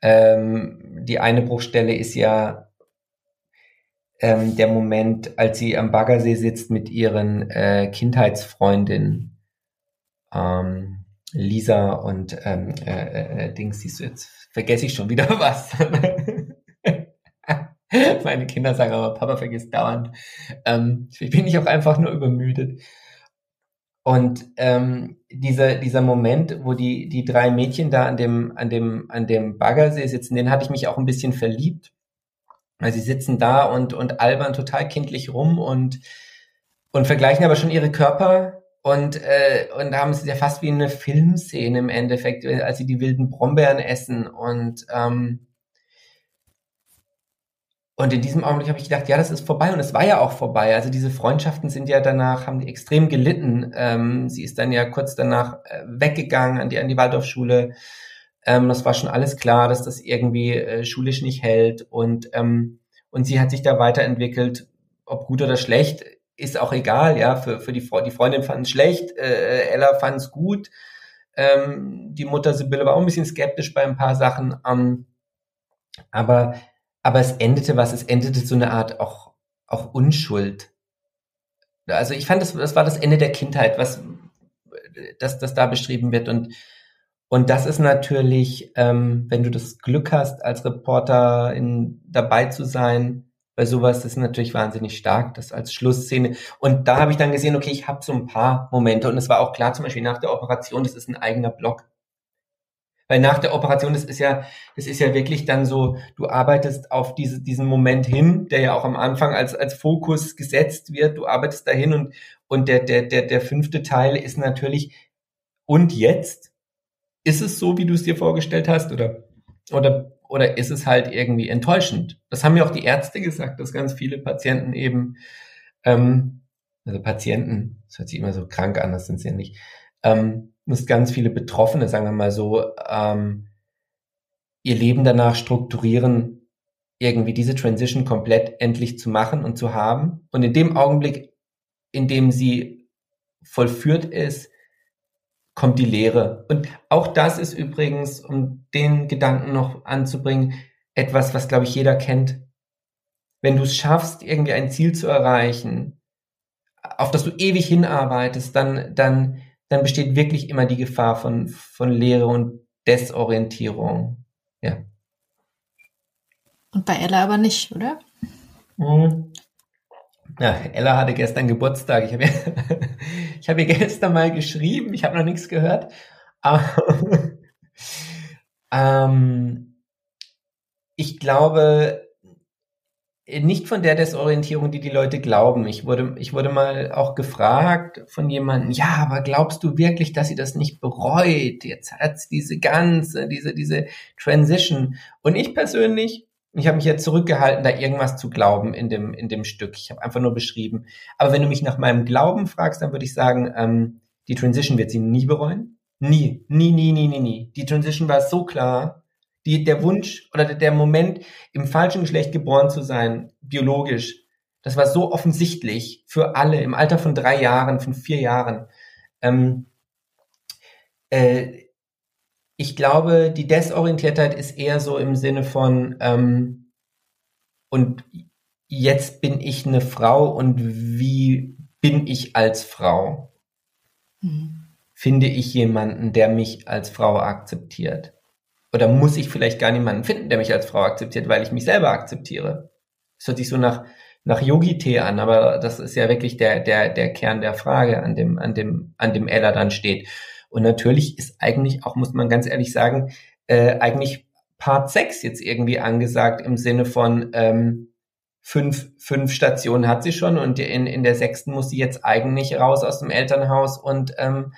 A: Ähm, die eine Bruchstelle ist ja ähm, der Moment, als sie am Baggersee sitzt mit ihren äh, Kindheitsfreundinnen. Ähm, Lisa und ähm, äh, äh, Dings, siehst du jetzt, vergesse ich schon wieder was. Meine Kinder sagen aber, Papa vergisst dauernd. Ähm, ich bin ich auch einfach nur übermüdet. Und ähm, dieser, dieser Moment, wo die, die drei Mädchen da an dem, an dem, an dem Baggersee sitzen, den hatte ich mich auch ein bisschen verliebt. Weil sie sitzen da und, und albern total kindlich rum und, und vergleichen aber schon ihre Körper und, äh, und haben es ja fast wie eine Filmszene im Endeffekt, als sie die wilden Brombeeren essen. Und, ähm, und in diesem Augenblick habe ich gedacht, ja, das ist vorbei. Und es war ja auch vorbei. Also diese Freundschaften sind ja danach, haben die extrem gelitten. Ähm, sie ist dann ja kurz danach äh, weggegangen an die, an die Waldorfschule. Ähm, das war schon alles klar, dass das irgendwie äh, schulisch nicht hält. Und, ähm, und sie hat sich da weiterentwickelt, ob gut oder schlecht ist auch egal, ja, für, für die, die Freundin fand es schlecht, äh, Ella fand es gut, ähm, die Mutter Sibylle war auch ein bisschen skeptisch bei ein paar Sachen, ähm, aber, aber es endete was, es endete so eine Art auch, auch Unschuld. Also ich fand, das, das war das Ende der Kindheit, was, das, das da beschrieben wird und, und das ist natürlich, ähm, wenn du das Glück hast, als Reporter in, dabei zu sein, bei sowas ist natürlich wahnsinnig stark, das als Schlussszene. Und da habe ich dann gesehen, okay, ich habe so ein paar Momente und es war auch klar, zum Beispiel nach der Operation, das ist ein eigener Block. Weil nach der Operation, das ist ja, das ist ja wirklich dann so, du arbeitest auf diese, diesen Moment hin, der ja auch am Anfang als, als Fokus gesetzt wird, du arbeitest dahin und, und der, der, der, der fünfte Teil ist natürlich, und jetzt? Ist es so, wie du es dir vorgestellt hast, oder, oder oder ist es halt irgendwie enttäuschend? Das haben ja auch die Ärzte gesagt, dass ganz viele Patienten eben, ähm, also Patienten, das hört sich immer so krank an, das sind sie ja nicht, ähm, dass ganz viele Betroffene, sagen wir mal so, ähm, ihr Leben danach strukturieren, irgendwie diese Transition komplett endlich zu machen und zu haben. Und in dem Augenblick, in dem sie vollführt ist, kommt die Lehre. Und auch das ist übrigens, um den Gedanken noch anzubringen, etwas, was, glaube ich, jeder kennt. Wenn du es schaffst, irgendwie ein Ziel zu erreichen, auf das du ewig hinarbeitest, dann, dann, dann besteht wirklich immer die Gefahr von, von Lehre und Desorientierung. Ja.
C: Und bei Ella aber nicht, oder?
A: Mhm. Ja, Ella hatte gestern Geburtstag. Ich habe ihr, hab ihr gestern mal geschrieben. Ich habe noch nichts gehört. Ähm, ich glaube nicht von der Desorientierung, die die Leute glauben. Ich wurde, ich wurde mal auch gefragt von jemandem, ja, aber glaubst du wirklich, dass sie das nicht bereut? Jetzt hat diese ganze, diese, diese Transition. Und ich persönlich ich habe mich jetzt zurückgehalten, da irgendwas zu glauben in dem, in dem Stück. Ich habe einfach nur beschrieben. Aber wenn du mich nach meinem Glauben fragst, dann würde ich sagen, ähm, die Transition wird sie nie bereuen. Nie, nie, nie, nie, nie, nie. Die Transition war so klar. Die, der Wunsch oder der Moment, im falschen Geschlecht geboren zu sein, biologisch, das war so offensichtlich für alle im Alter von drei Jahren, von vier Jahren. Ähm, äh, ich glaube, die Desorientiertheit ist eher so im Sinne von, ähm, und jetzt bin ich eine Frau und wie bin ich als Frau? Mhm. Finde ich jemanden, der mich als Frau akzeptiert? Oder muss ich vielleicht gar niemanden finden, der mich als Frau akzeptiert, weil ich mich selber akzeptiere? Das hört sich so nach, nach Yogi-Tee an, aber das ist ja wirklich der, der, der Kern der Frage, an dem, an dem, an dem Ella dann steht. Und natürlich ist eigentlich auch, muss man ganz ehrlich sagen, äh, eigentlich Part 6 jetzt irgendwie angesagt im Sinne von, ähm, fünf, fünf Stationen hat sie schon und in, in der sechsten muss sie jetzt eigentlich raus aus dem Elternhaus und, ähm,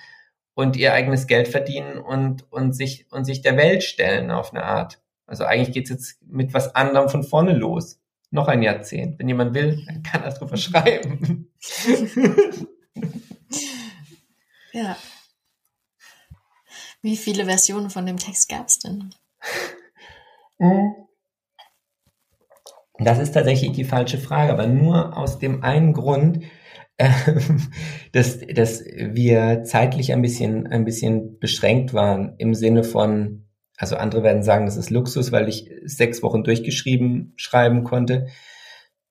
A: und ihr eigenes Geld verdienen und, und, sich, und sich der Welt stellen auf eine Art. Also eigentlich geht's jetzt mit was anderem von vorne los. Noch ein Jahrzehnt. Wenn jemand will, kann er drüber schreiben.
C: ja. Wie viele Versionen von dem Text gab's denn?
A: Mhm. Das ist tatsächlich die falsche Frage, aber nur aus dem einen Grund, äh, dass, dass wir zeitlich ein bisschen, ein bisschen beschränkt waren im Sinne von, also andere werden sagen, das ist Luxus, weil ich sechs Wochen durchgeschrieben schreiben konnte.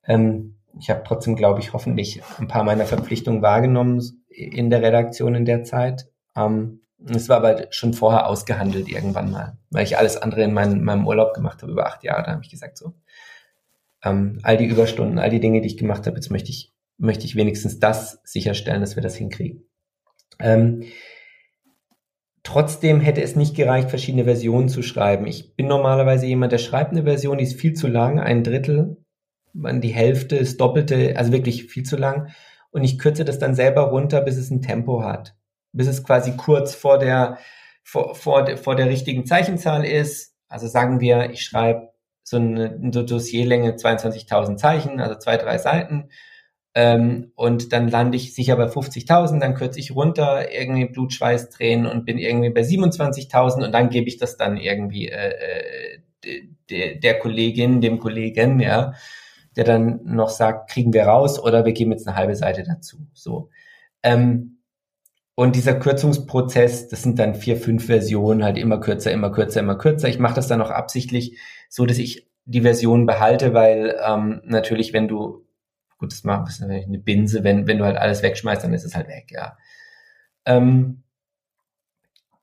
A: Ähm, ich habe trotzdem, glaube ich, hoffentlich ein paar meiner Verpflichtungen wahrgenommen in der Redaktion in der Zeit. Ähm, es war aber schon vorher ausgehandelt irgendwann mal, weil ich alles andere in meinem, meinem Urlaub gemacht habe, über acht Jahre. Da habe ich gesagt, so, ähm, all die Überstunden, all die Dinge, die ich gemacht habe, jetzt möchte ich, möchte ich wenigstens das sicherstellen, dass wir das hinkriegen. Ähm, trotzdem hätte es nicht gereicht, verschiedene Versionen zu schreiben. Ich bin normalerweise jemand, der schreibt eine Version, die ist viel zu lang, ein Drittel, die Hälfte, das Doppelte, also wirklich viel zu lang. Und ich kürze das dann selber runter, bis es ein Tempo hat. Bis es quasi kurz vor der, vor, vor, vor der richtigen Zeichenzahl ist. Also sagen wir, ich schreibe so eine, eine Dossierlänge 22.000 Zeichen, also zwei, drei Seiten. Ähm, und dann lande ich sicher bei 50.000, dann kürze ich runter, irgendwie Blutschweiß drehen und bin irgendwie bei 27.000 und dann gebe ich das dann irgendwie äh, äh, der, der Kollegin, dem Kollegen, ja, der dann noch sagt, kriegen wir raus oder wir geben jetzt eine halbe Seite dazu. So. Ähm, und dieser Kürzungsprozess, das sind dann vier, fünf Versionen, halt immer kürzer, immer kürzer, immer kürzer. Ich mache das dann auch absichtlich so, dass ich die Version behalte, weil ähm, natürlich, wenn du, gut, das macht das natürlich eine Binse, wenn, wenn du halt alles wegschmeißt, dann ist es halt weg, ja. Ähm,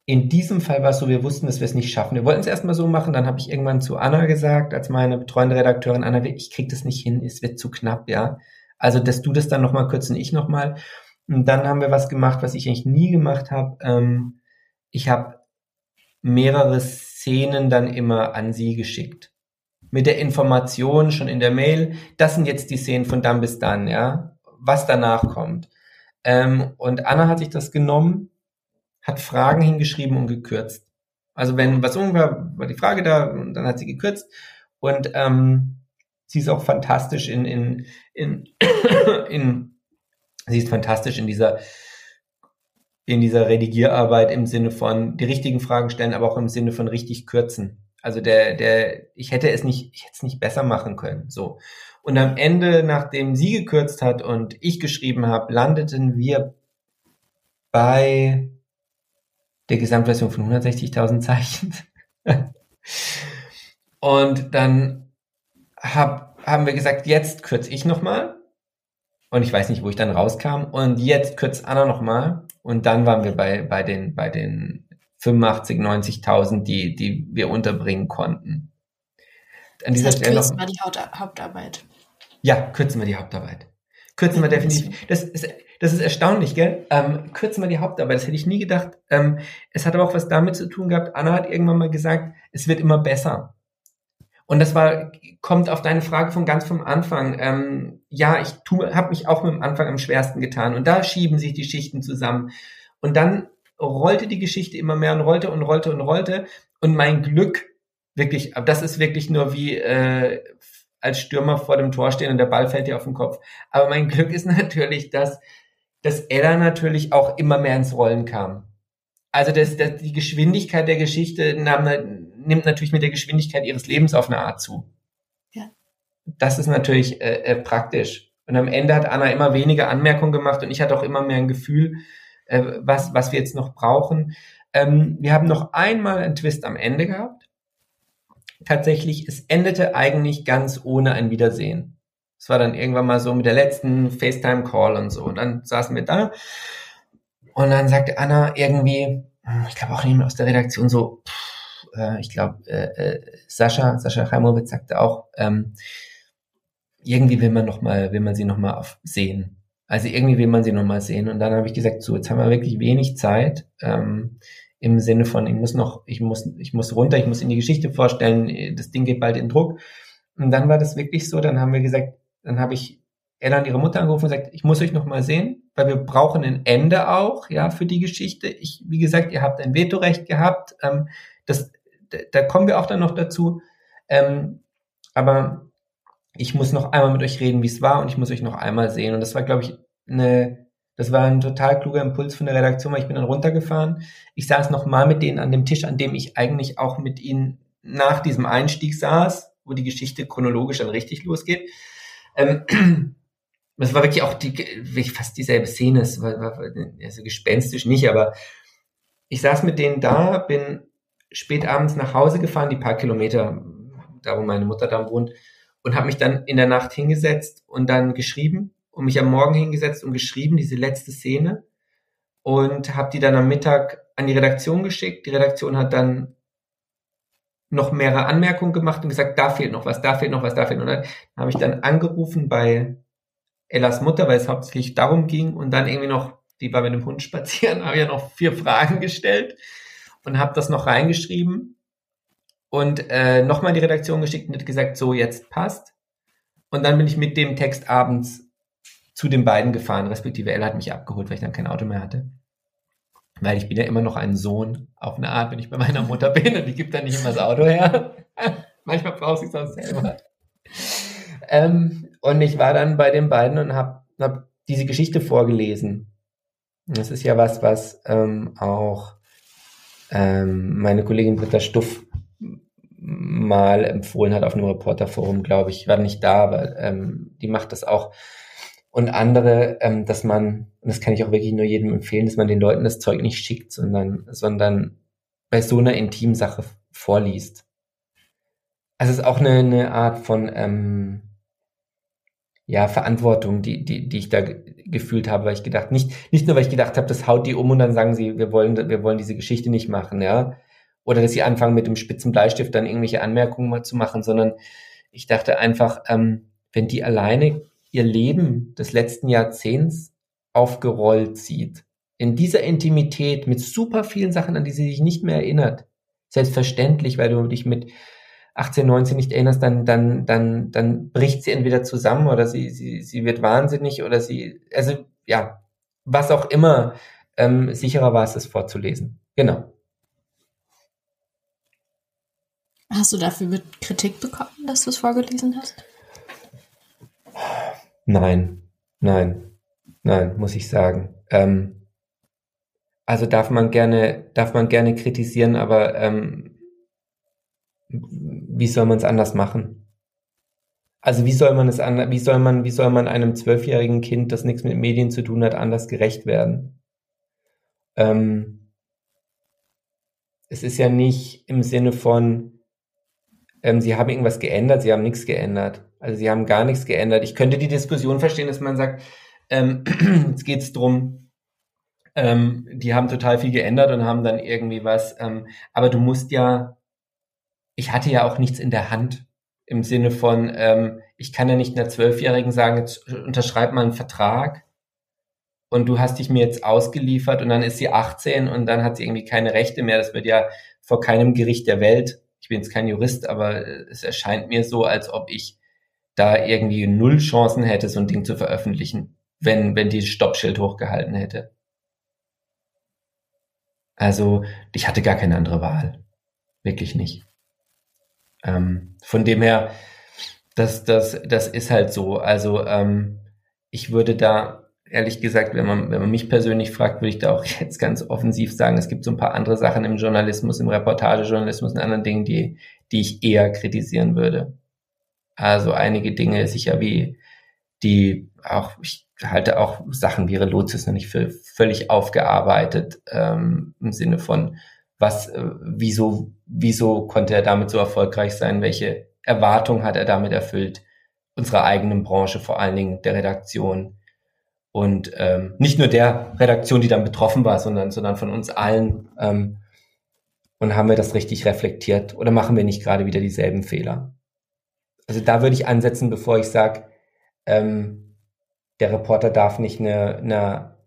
A: in diesem Fall war es so, wir wussten, dass wir es nicht schaffen. Wir wollten es erstmal so machen, dann habe ich irgendwann zu Anna gesagt, als meine betreuende Redakteurin, Anna, ich krieg das nicht hin, es wird zu knapp, ja. Also, dass du das dann nochmal kürzen, ich nochmal. Und dann haben wir was gemacht, was ich eigentlich nie gemacht habe. Ähm, ich habe mehrere Szenen dann immer an sie geschickt. Mit der Information schon in der Mail, das sind jetzt die Szenen von dann bis dann, ja, was danach kommt. Ähm, und Anna hat sich das genommen, hat Fragen hingeschrieben und gekürzt. Also wenn was ungefähr war die Frage da, und dann hat sie gekürzt. Und ähm, sie ist auch fantastisch in, in, in, in Sie ist fantastisch in dieser in dieser Redigierarbeit im Sinne von die richtigen Fragen stellen, aber auch im Sinne von richtig kürzen. Also der, der, ich hätte es nicht, ich hätte es nicht besser machen können. So. Und am Ende, nachdem sie gekürzt hat und ich geschrieben habe, landeten wir bei der Gesamtversion von 160.000 Zeichen. und dann hab, haben wir gesagt, jetzt kürze ich nochmal. Und ich weiß nicht, wo ich dann rauskam. Und jetzt kürzt Anna nochmal. Und dann waren wir bei, bei den, bei den 85, 90.000, die, die wir unterbringen konnten.
C: An dieser das heißt, Stelle kürzen noch, wir die Hauptarbeit.
A: Ja, kürzen wir die Hauptarbeit. Kürzen wir definitiv. Das ist, das ist erstaunlich, gell? Ähm, kürzen wir die Hauptarbeit. Das hätte ich nie gedacht. Ähm, es hat aber auch was damit zu tun gehabt. Anna hat irgendwann mal gesagt, es wird immer besser. Und das war, kommt auf deine Frage von ganz vom Anfang. Ähm, ja, ich habe mich auch mit dem Anfang am schwersten getan. Und da schieben sich die Schichten zusammen. Und dann rollte die Geschichte immer mehr und rollte und rollte und rollte. Und mein Glück, wirklich, das ist wirklich nur wie äh, als Stürmer vor dem Tor stehen und der Ball fällt dir auf den Kopf. Aber mein Glück ist natürlich, dass, dass Ella natürlich auch immer mehr ins Rollen kam. Also das, das, die Geschwindigkeit der Geschichte nahm, nimmt natürlich mit der Geschwindigkeit ihres Lebens auf eine Art zu. Ja. Das ist natürlich äh, äh, praktisch. Und am Ende hat Anna immer weniger Anmerkungen gemacht und ich hatte auch immer mehr ein Gefühl, äh, was, was wir jetzt noch brauchen. Ähm, wir haben noch einmal einen Twist am Ende gehabt. Tatsächlich, es endete eigentlich ganz ohne ein Wiedersehen. Es war dann irgendwann mal so mit der letzten FaceTime-Call und so. Und dann saßen wir da und dann sagte Anna irgendwie, hm, ich glaube auch niemand aus der Redaktion so, pff, äh, ich glaube, äh, äh, Sascha, Sascha Heimowitz sagte auch, ähm, irgendwie will man noch mal, will man sie noch mal sehen. Also irgendwie will man sie noch mal sehen. Und dann habe ich gesagt, so, jetzt haben wir wirklich wenig Zeit. Ähm, im Sinne von, ich muss noch, ich muss, ich muss runter, ich muss in die Geschichte vorstellen, das Ding geht bald in Druck. Und dann war das wirklich so, dann haben wir gesagt, dann habe ich Ella und ihre Mutter angerufen und gesagt, ich muss euch noch mal sehen, weil wir brauchen ein Ende auch, ja, für die Geschichte. Ich, wie gesagt, ihr habt ein Vetorecht gehabt, ähm, das, da kommen wir auch dann noch dazu. Ähm, aber ich muss noch einmal mit euch reden, wie es war und ich muss euch noch einmal sehen. Und das war, glaube ich, eine das war ein total kluger Impuls von der Redaktion, weil ich bin dann runtergefahren. Ich saß nochmal mit denen an dem Tisch, an dem ich eigentlich auch mit ihnen nach diesem Einstieg saß, wo die Geschichte chronologisch dann richtig losgeht. Ähm, das war wirklich auch die, wirklich fast dieselbe Szene. Es war, war also gespenstisch nicht, aber ich saß mit denen da, bin spät abends nach Hause gefahren, die paar Kilometer, da wo meine Mutter da wohnt, und habe mich dann in der Nacht hingesetzt und dann geschrieben und mich am Morgen hingesetzt und geschrieben, diese letzte Szene. Und habe die dann am Mittag an die Redaktion geschickt. Die Redaktion hat dann noch mehrere Anmerkungen gemacht und gesagt, da fehlt noch was, da fehlt noch was, da fehlt noch was. Dann habe ich dann angerufen bei Ellas Mutter, weil es hauptsächlich darum ging und dann irgendwie noch, die war mit dem Hund spazieren, habe ja noch vier Fragen gestellt und habe das noch reingeschrieben und äh, nochmal in die Redaktion geschickt und hat gesagt, so jetzt passt. Und dann bin ich mit dem Text abends zu den beiden gefahren, respektive Ella hat mich abgeholt, weil ich dann kein Auto mehr hatte. Weil ich bin ja immer noch ein Sohn, auf eine Art, wenn ich bei meiner Mutter bin und die gibt dann nicht immer das Auto her. Manchmal brauche ich es auch selber. Ähm, und ich war dann bei den beiden und habe hab diese Geschichte vorgelesen. Das ist ja was, was ähm, auch ähm, meine Kollegin Britta Stuff mal empfohlen hat auf einem Reporterforum, glaube ich. Ich war nicht da, aber ähm, die macht das auch und andere, ähm, dass man, und das kann ich auch wirklich nur jedem empfehlen, dass man den Leuten das Zeug nicht schickt, sondern, sondern bei so einer Intimsache vorliest. Also es ist auch eine, eine Art von ähm, ja, Verantwortung, die, die, die ich da gefühlt habe, weil ich gedacht, nicht, nicht nur, weil ich gedacht habe, das haut die um und dann sagen sie, wir wollen, wir wollen diese Geschichte nicht machen, ja. Oder dass sie anfangen, mit dem spitzen Bleistift dann irgendwelche Anmerkungen mal zu machen, sondern ich dachte einfach, ähm, wenn die alleine ihr Leben des letzten Jahrzehnts aufgerollt sieht. In dieser Intimität mit super vielen Sachen, an die sie sich nicht mehr erinnert. Selbstverständlich, weil du dich mit 18, 19 nicht erinnerst, dann, dann, dann, dann bricht sie entweder zusammen oder sie, sie, sie wird wahnsinnig oder sie, also, ja, was auch immer, ähm, sicherer war es, es vorzulesen. Genau.
C: Hast du dafür Kritik bekommen, dass du es vorgelesen hast?
A: Nein, nein, nein, muss ich sagen. Ähm, also darf man gerne, darf man gerne kritisieren, aber ähm, wie soll man es anders machen? Also wie soll man es anders, wie soll man, wie soll man einem zwölfjährigen Kind, das nichts mit Medien zu tun hat, anders gerecht werden? Ähm, es ist ja nicht im Sinne von, ähm, sie haben irgendwas geändert, sie haben nichts geändert. Also sie haben gar nichts geändert. Ich könnte die Diskussion verstehen, dass man sagt, ähm, jetzt geht es darum, ähm, die haben total viel geändert und haben dann irgendwie was. Ähm, aber du musst ja, ich hatte ja auch nichts in der Hand im Sinne von, ähm, ich kann ja nicht einer Zwölfjährigen sagen, jetzt unterschreib mal einen Vertrag und du hast dich mir jetzt ausgeliefert und dann ist sie 18 und dann hat sie irgendwie keine Rechte mehr. Das wird ja vor keinem Gericht der Welt. Ich bin jetzt kein Jurist, aber es erscheint mir so, als ob ich da irgendwie null Chancen hätte, so ein Ding zu veröffentlichen, wenn, wenn die Stoppschild hochgehalten hätte. Also ich hatte gar keine andere Wahl. Wirklich nicht. Ähm, von dem her, das, das, das ist halt so. Also ähm, ich würde da, ehrlich gesagt, wenn man, wenn man mich persönlich fragt, würde ich da auch jetzt ganz offensiv sagen, es gibt so ein paar andere Sachen im Journalismus, im Reportagejournalismus und anderen Dingen, die, die ich eher kritisieren würde. Also einige Dinge sicher wie die auch, ich halte auch Sachen wie Relotius noch nicht für völlig aufgearbeitet ähm, im Sinne von was, äh, wieso, wieso konnte er damit so erfolgreich sein? Welche Erwartung hat er damit erfüllt? Unserer eigenen Branche, vor allen Dingen der Redaktion. Und ähm, nicht nur der Redaktion, die dann betroffen war, sondern, sondern von uns allen. Ähm, und haben wir das richtig reflektiert oder machen wir nicht gerade wieder dieselben Fehler? Also da würde ich ansetzen, bevor ich sage, ähm, der Reporter darf nicht eine, eine,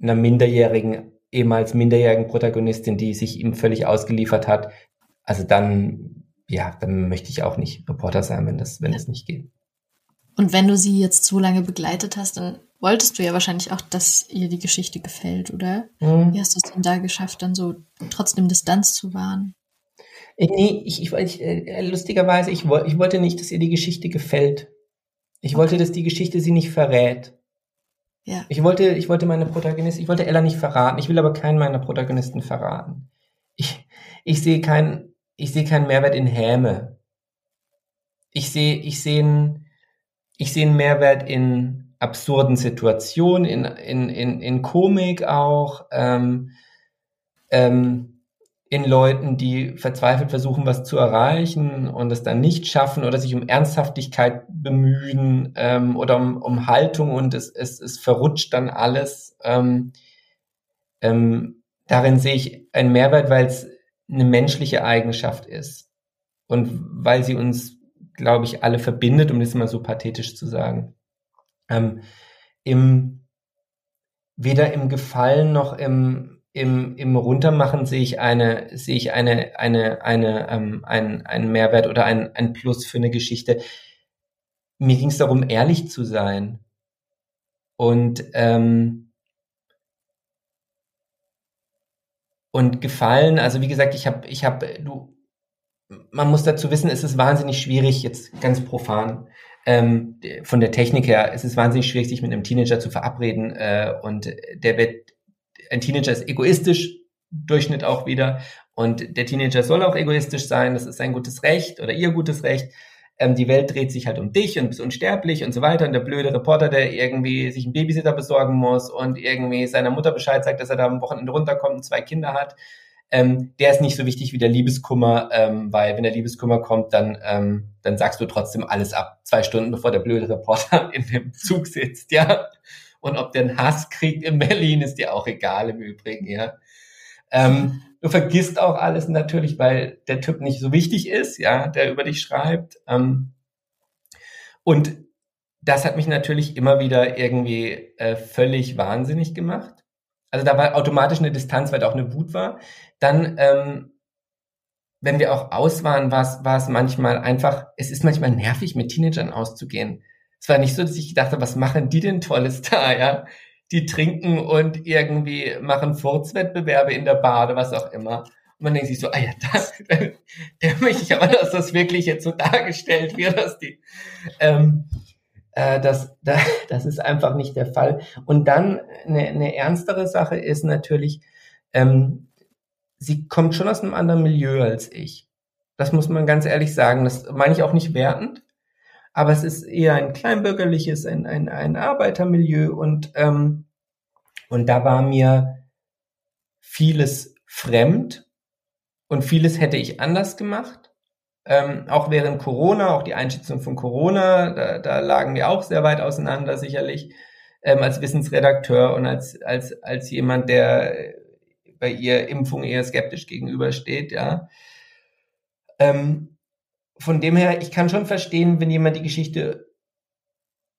A: einer minderjährigen, ehemals minderjährigen Protagonistin, die sich ihm völlig ausgeliefert hat, also dann, ja, dann möchte ich auch nicht Reporter sein, wenn das, wenn es nicht geht.
C: Und wenn du sie jetzt so lange begleitet hast, dann wolltest du ja wahrscheinlich auch, dass ihr die Geschichte gefällt, oder? Mhm. Wie hast du es denn da geschafft, dann so trotzdem Distanz zu wahren?
A: Äh, nee, ich, ich, ich äh, lustigerweise, ich, ich wollte nicht, dass ihr die Geschichte gefällt. Ich okay. wollte, dass die Geschichte sie nicht verrät. Ja. Ich wollte, ich wollte meine Protagonistin, ich wollte Ella nicht verraten. Ich will aber keinen meiner Protagonisten verraten. Ich, ich sehe keinen, ich sehe keinen Mehrwert in Häme. Ich sehe, ich sehe einen, ich sehe einen Mehrwert in absurden Situationen, in, in, in, in Komik auch, ähm, ähm, in Leuten, die verzweifelt versuchen, was zu erreichen und es dann nicht schaffen oder sich um Ernsthaftigkeit bemühen ähm, oder um, um Haltung und es, es, es verrutscht dann alles. Ähm, ähm, darin sehe ich einen Mehrwert, weil es eine menschliche Eigenschaft ist und weil sie uns, glaube ich, alle verbindet, um das mal so pathetisch zu sagen. Ähm, im, weder im Gefallen noch im, im, im Runtermachen sehe ich eine, sehe ich eine, eine, eine, ähm, ein, einen Mehrwert oder ein, ein Plus für eine Geschichte. Mir ging es darum, ehrlich zu sein. Und, ähm, und gefallen, also wie gesagt, ich habe, ich habe, du, man muss dazu wissen, es ist wahnsinnig schwierig, jetzt ganz profan, ähm, von der Technik her es ist wahnsinnig schwierig, sich mit einem Teenager zu verabreden äh, und der wird, ein Teenager ist egoistisch, Durchschnitt auch wieder und der Teenager soll auch egoistisch sein, das ist sein gutes Recht oder ihr gutes Recht. Ähm, die Welt dreht sich halt um dich und bist unsterblich und so weiter und der blöde Reporter, der irgendwie sich einen Babysitter besorgen muss und irgendwie seiner Mutter Bescheid sagt, dass er da am Wochenende runterkommt und zwei Kinder hat, ähm, der ist nicht so wichtig wie der Liebeskummer, ähm, weil wenn der Liebeskummer kommt, dann, ähm, dann sagst du trotzdem alles ab. Zwei Stunden bevor der blöde Reporter in dem Zug sitzt, ja. Und ob der einen Hass kriegt in Berlin, ist dir auch egal im Übrigen, ja. Ähm, du vergisst auch alles natürlich, weil der Typ nicht so wichtig ist, ja, der über dich schreibt. Ähm, und das hat mich natürlich immer wieder irgendwie äh, völlig wahnsinnig gemacht. Also da war automatisch eine Distanz, weil da auch eine Wut war. Dann, ähm, wenn wir auch aus waren, war es, manchmal einfach, es ist manchmal nervig, mit Teenagern auszugehen. Es war nicht so, dass ich dachte, was machen die denn Tolles da, ja? Die trinken und irgendwie machen Furzwettbewerbe in der Bar oder was auch immer. Und man denkt sich so, ah ja, da, da möchte ich aber, dass das wirklich jetzt so dargestellt wird, dass die, ähm, äh, das, das ist einfach nicht der Fall. Und dann eine, eine ernstere Sache ist natürlich, ähm, sie kommt schon aus einem anderen Milieu als ich. Das muss man ganz ehrlich sagen. Das meine ich auch nicht wertend, aber es ist eher ein kleinbürgerliches, ein, ein, ein Arbeitermilieu und, ähm, und da war mir vieles fremd und vieles hätte ich anders gemacht ähm, auch während Corona, auch die Einschätzung von Corona, da, da lagen wir auch sehr weit auseinander sicherlich ähm, als Wissensredakteur und als als als jemand, der bei ihr Impfung eher skeptisch gegenübersteht, ja. Ähm, von dem her, ich kann schon verstehen, wenn jemand die Geschichte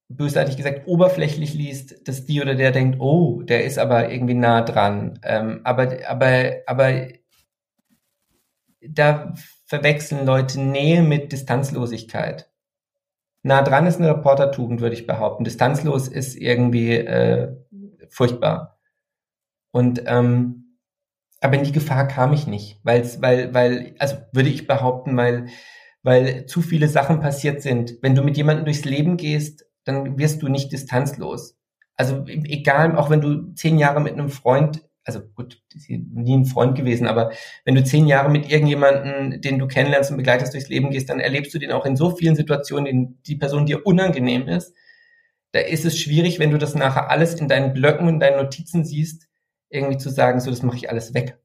A: bösartig gesagt oberflächlich liest, dass die oder der denkt, oh, der ist aber irgendwie nah dran. Ähm, aber aber aber da verwechseln Leute Nähe mit Distanzlosigkeit. Nah dran ist eine Reportertugend, würde ich behaupten. Distanzlos ist irgendwie äh, furchtbar. Und ähm, aber in die Gefahr kam ich nicht, weil's, weil, weil, also würde ich behaupten, weil, weil zu viele Sachen passiert sind. Wenn du mit jemandem durchs Leben gehst, dann wirst du nicht distanzlos. Also egal, auch wenn du zehn Jahre mit einem Freund also gut, nie ein Freund gewesen, aber wenn du zehn Jahre mit irgendjemanden, den du kennenlernst und begleitest durchs Leben gehst, dann erlebst du den auch in so vielen Situationen, in die Person dir unangenehm ist, Da ist es schwierig, wenn du das nachher alles in deinen Blöcken und deinen Notizen siehst, irgendwie zu sagen, so, das mache ich alles weg.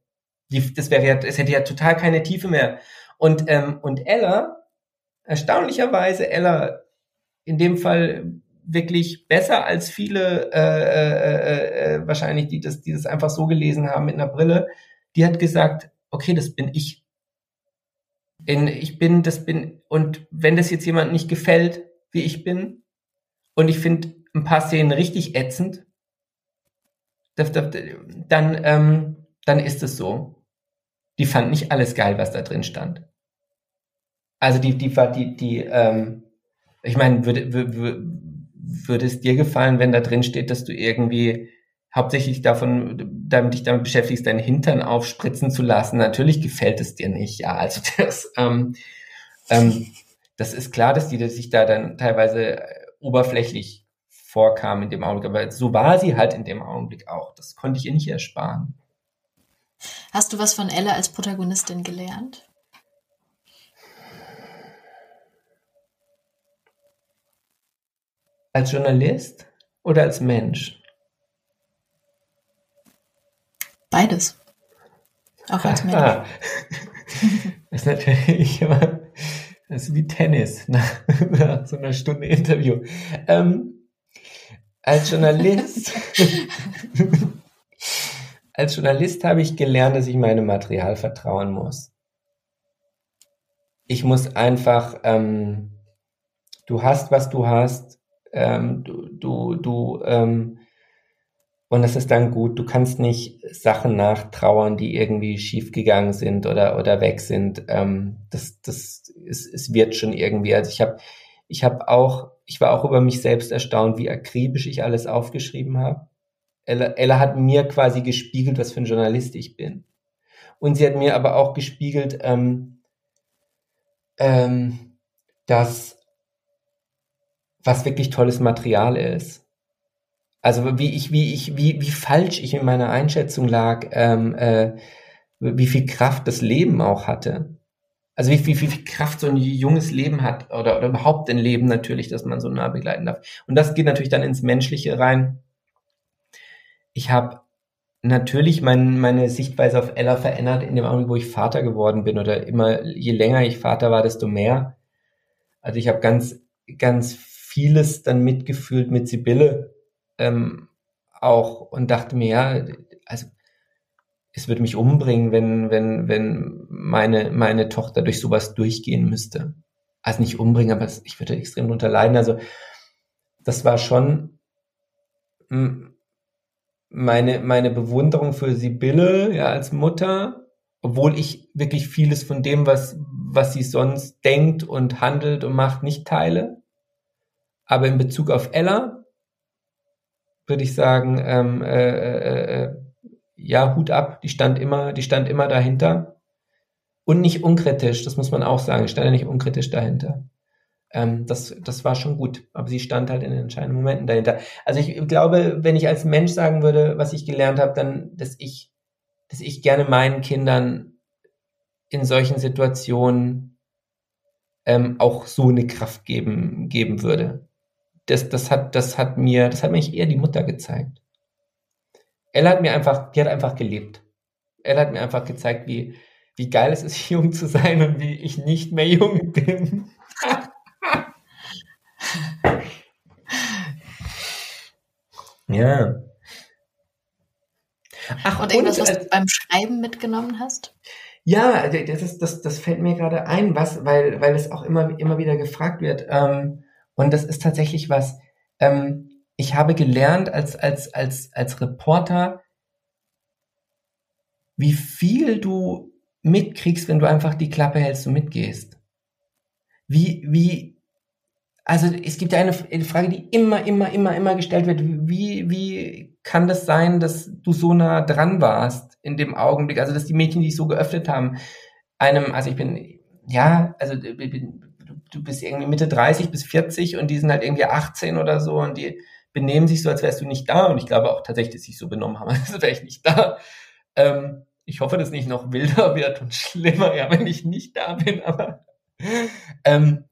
A: Die, das wäre ja, es hätte ja total keine Tiefe mehr. Und, ähm, und Ella, erstaunlicherweise, Ella, in dem Fall wirklich besser als viele äh, äh, äh, äh, wahrscheinlich, die das, die das einfach so gelesen haben mit einer Brille, die hat gesagt, okay, das bin ich. In, ich bin, das bin, und wenn das jetzt jemand nicht gefällt, wie ich bin, und ich finde ein paar Szenen richtig ätzend, dann, ähm, dann ist es so. Die fand nicht alles geil, was da drin stand. Also die, die die, die, ähm, ich meine, würde, würde, würde es dir gefallen, wenn da drin steht, dass du irgendwie hauptsächlich davon, damit dich damit beschäftigst, deinen Hintern aufspritzen zu lassen? Natürlich gefällt es dir nicht, ja. Also das, ähm, ähm, das ist klar, dass die dass sich da dann teilweise oberflächlich vorkam in dem Augenblick, aber so war sie halt in dem Augenblick auch. Das konnte ich ihr nicht ersparen.
C: Hast du was von Elle als Protagonistin gelernt?
A: Als Journalist oder als Mensch?
C: Beides. Auch als Mensch. Ah.
A: Das ist natürlich immer, das ist wie Tennis nach, nach so einer Stunde Interview. Ähm, als Journalist, als Journalist habe ich gelernt, dass ich meinem Material vertrauen muss. Ich muss einfach, ähm, du hast, was du hast, ähm, du, du, du ähm, und das ist dann gut. Du kannst nicht Sachen nachtrauern, die irgendwie schiefgegangen sind oder, oder weg sind. Ähm, das, das ist, es wird schon irgendwie. Also ich habe, ich habe auch, ich war auch über mich selbst erstaunt, wie akribisch ich alles aufgeschrieben habe. Ella, Ella hat mir quasi gespiegelt, was für ein Journalist ich bin. Und sie hat mir aber auch gespiegelt, ähm, ähm, dass was wirklich tolles Material ist. Also wie ich, wie ich, wie, wie falsch ich in meiner Einschätzung lag, ähm, äh, wie viel Kraft das Leben auch hatte. Also wie, wie, wie viel Kraft so ein junges Leben hat oder, oder überhaupt ein Leben natürlich, dass man so nah begleiten darf. Und das geht natürlich dann ins Menschliche rein. Ich habe natürlich mein, meine Sichtweise auf Ella verändert in dem Augenblick, wo ich Vater geworden bin oder immer, je länger ich Vater war, desto mehr. Also ich habe ganz, ganz vieles dann mitgefühlt mit Sibylle ähm, auch und dachte mir, ja, also es würde mich umbringen, wenn, wenn, wenn meine, meine Tochter durch sowas durchgehen müsste. Also nicht umbringen, aber ich würde extrem drunter leiden. Also das war schon meine, meine Bewunderung für Sibylle, ja, als Mutter, obwohl ich wirklich vieles von dem, was, was sie sonst denkt und handelt und macht, nicht teile. Aber in Bezug auf Ella würde ich sagen, ähm, äh, äh, äh, ja, Hut ab, die stand immer, die stand immer dahinter. Und nicht unkritisch, das muss man auch sagen, stand ja nicht unkritisch dahinter. Ähm, das, das war schon gut, aber sie stand halt in den entscheidenden Momenten dahinter. Also ich glaube, wenn ich als Mensch sagen würde, was ich gelernt habe, dann, dass ich, dass ich gerne meinen Kindern in solchen Situationen ähm, auch so eine Kraft geben, geben würde das, das hat, das hat mir, das hat mir eher die Mutter gezeigt. Ella hat mir einfach, die hat einfach gelebt. Ella hat mir einfach gezeigt, wie, wie geil es ist, jung zu sein und wie ich nicht mehr jung bin. ja.
C: Ach, und irgendwas, und, was du beim Schreiben mitgenommen hast?
A: Ja, das, ist, das, das fällt mir gerade ein, was, weil, weil es auch immer, immer wieder gefragt wird. Ähm, und das ist tatsächlich was, ähm, ich habe gelernt als, als, als, als Reporter, wie viel du mitkriegst, wenn du einfach die Klappe hältst und mitgehst. Wie, wie, also es gibt ja eine Frage, die immer, immer, immer, immer gestellt wird. Wie, wie kann das sein, dass du so nah dran warst in dem Augenblick? Also, dass die Mädchen dich so geöffnet haben. Einem, also ich bin, ja, also bin, du bist irgendwie Mitte 30 bis 40 und die sind halt irgendwie 18 oder so und die benehmen sich so, als wärst du nicht da. Und ich glaube auch tatsächlich, dass sie sich so benommen haben, als wäre ich nicht da. Ähm, ich hoffe, dass nicht noch wilder wird und schlimmer, ja, wenn ich nicht da bin, aber ähm,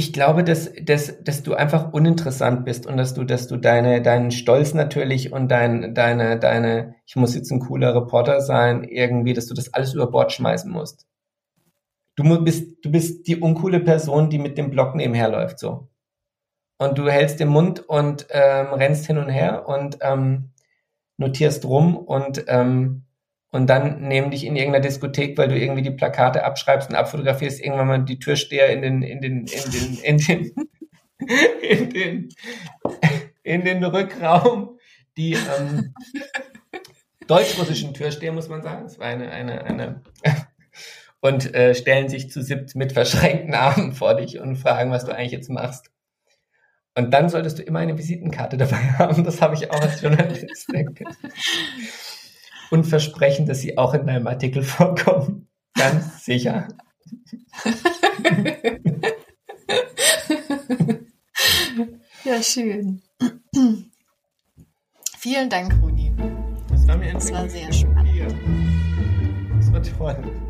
A: ich glaube, dass, dass, dass du einfach uninteressant bist und dass du, dass du deine, deinen Stolz natürlich und dein, deine, deine, ich muss jetzt ein cooler Reporter sein, irgendwie, dass du das alles über Bord schmeißen musst. Du bist, du bist die uncoole Person, die mit dem Block nebenher läuft, so. Und du hältst den Mund und ähm, rennst hin und her und ähm, notierst rum und ähm, und dann nehmen dich in irgendeiner Diskothek, weil du irgendwie die Plakate abschreibst und abfotografierst, irgendwann mal die Türsteher in den, in den, in den, in den, in den, in den Rückraum, die ähm, deutsch-russischen Türsteher, muss man sagen. Es war eine, eine, eine, und äh, stellen sich zu siebt mit verschränkten Armen vor dich und fragen, was du eigentlich jetzt machst. Und dann solltest du immer eine Visitenkarte dabei haben. Das habe ich auch als Journalist. und versprechen, dass sie auch in deinem Artikel vorkommen. Ganz sicher.
C: ja, schön. Vielen Dank, Rudi.
A: Das war mir
C: Das war sehr spannend.
A: Das war toll.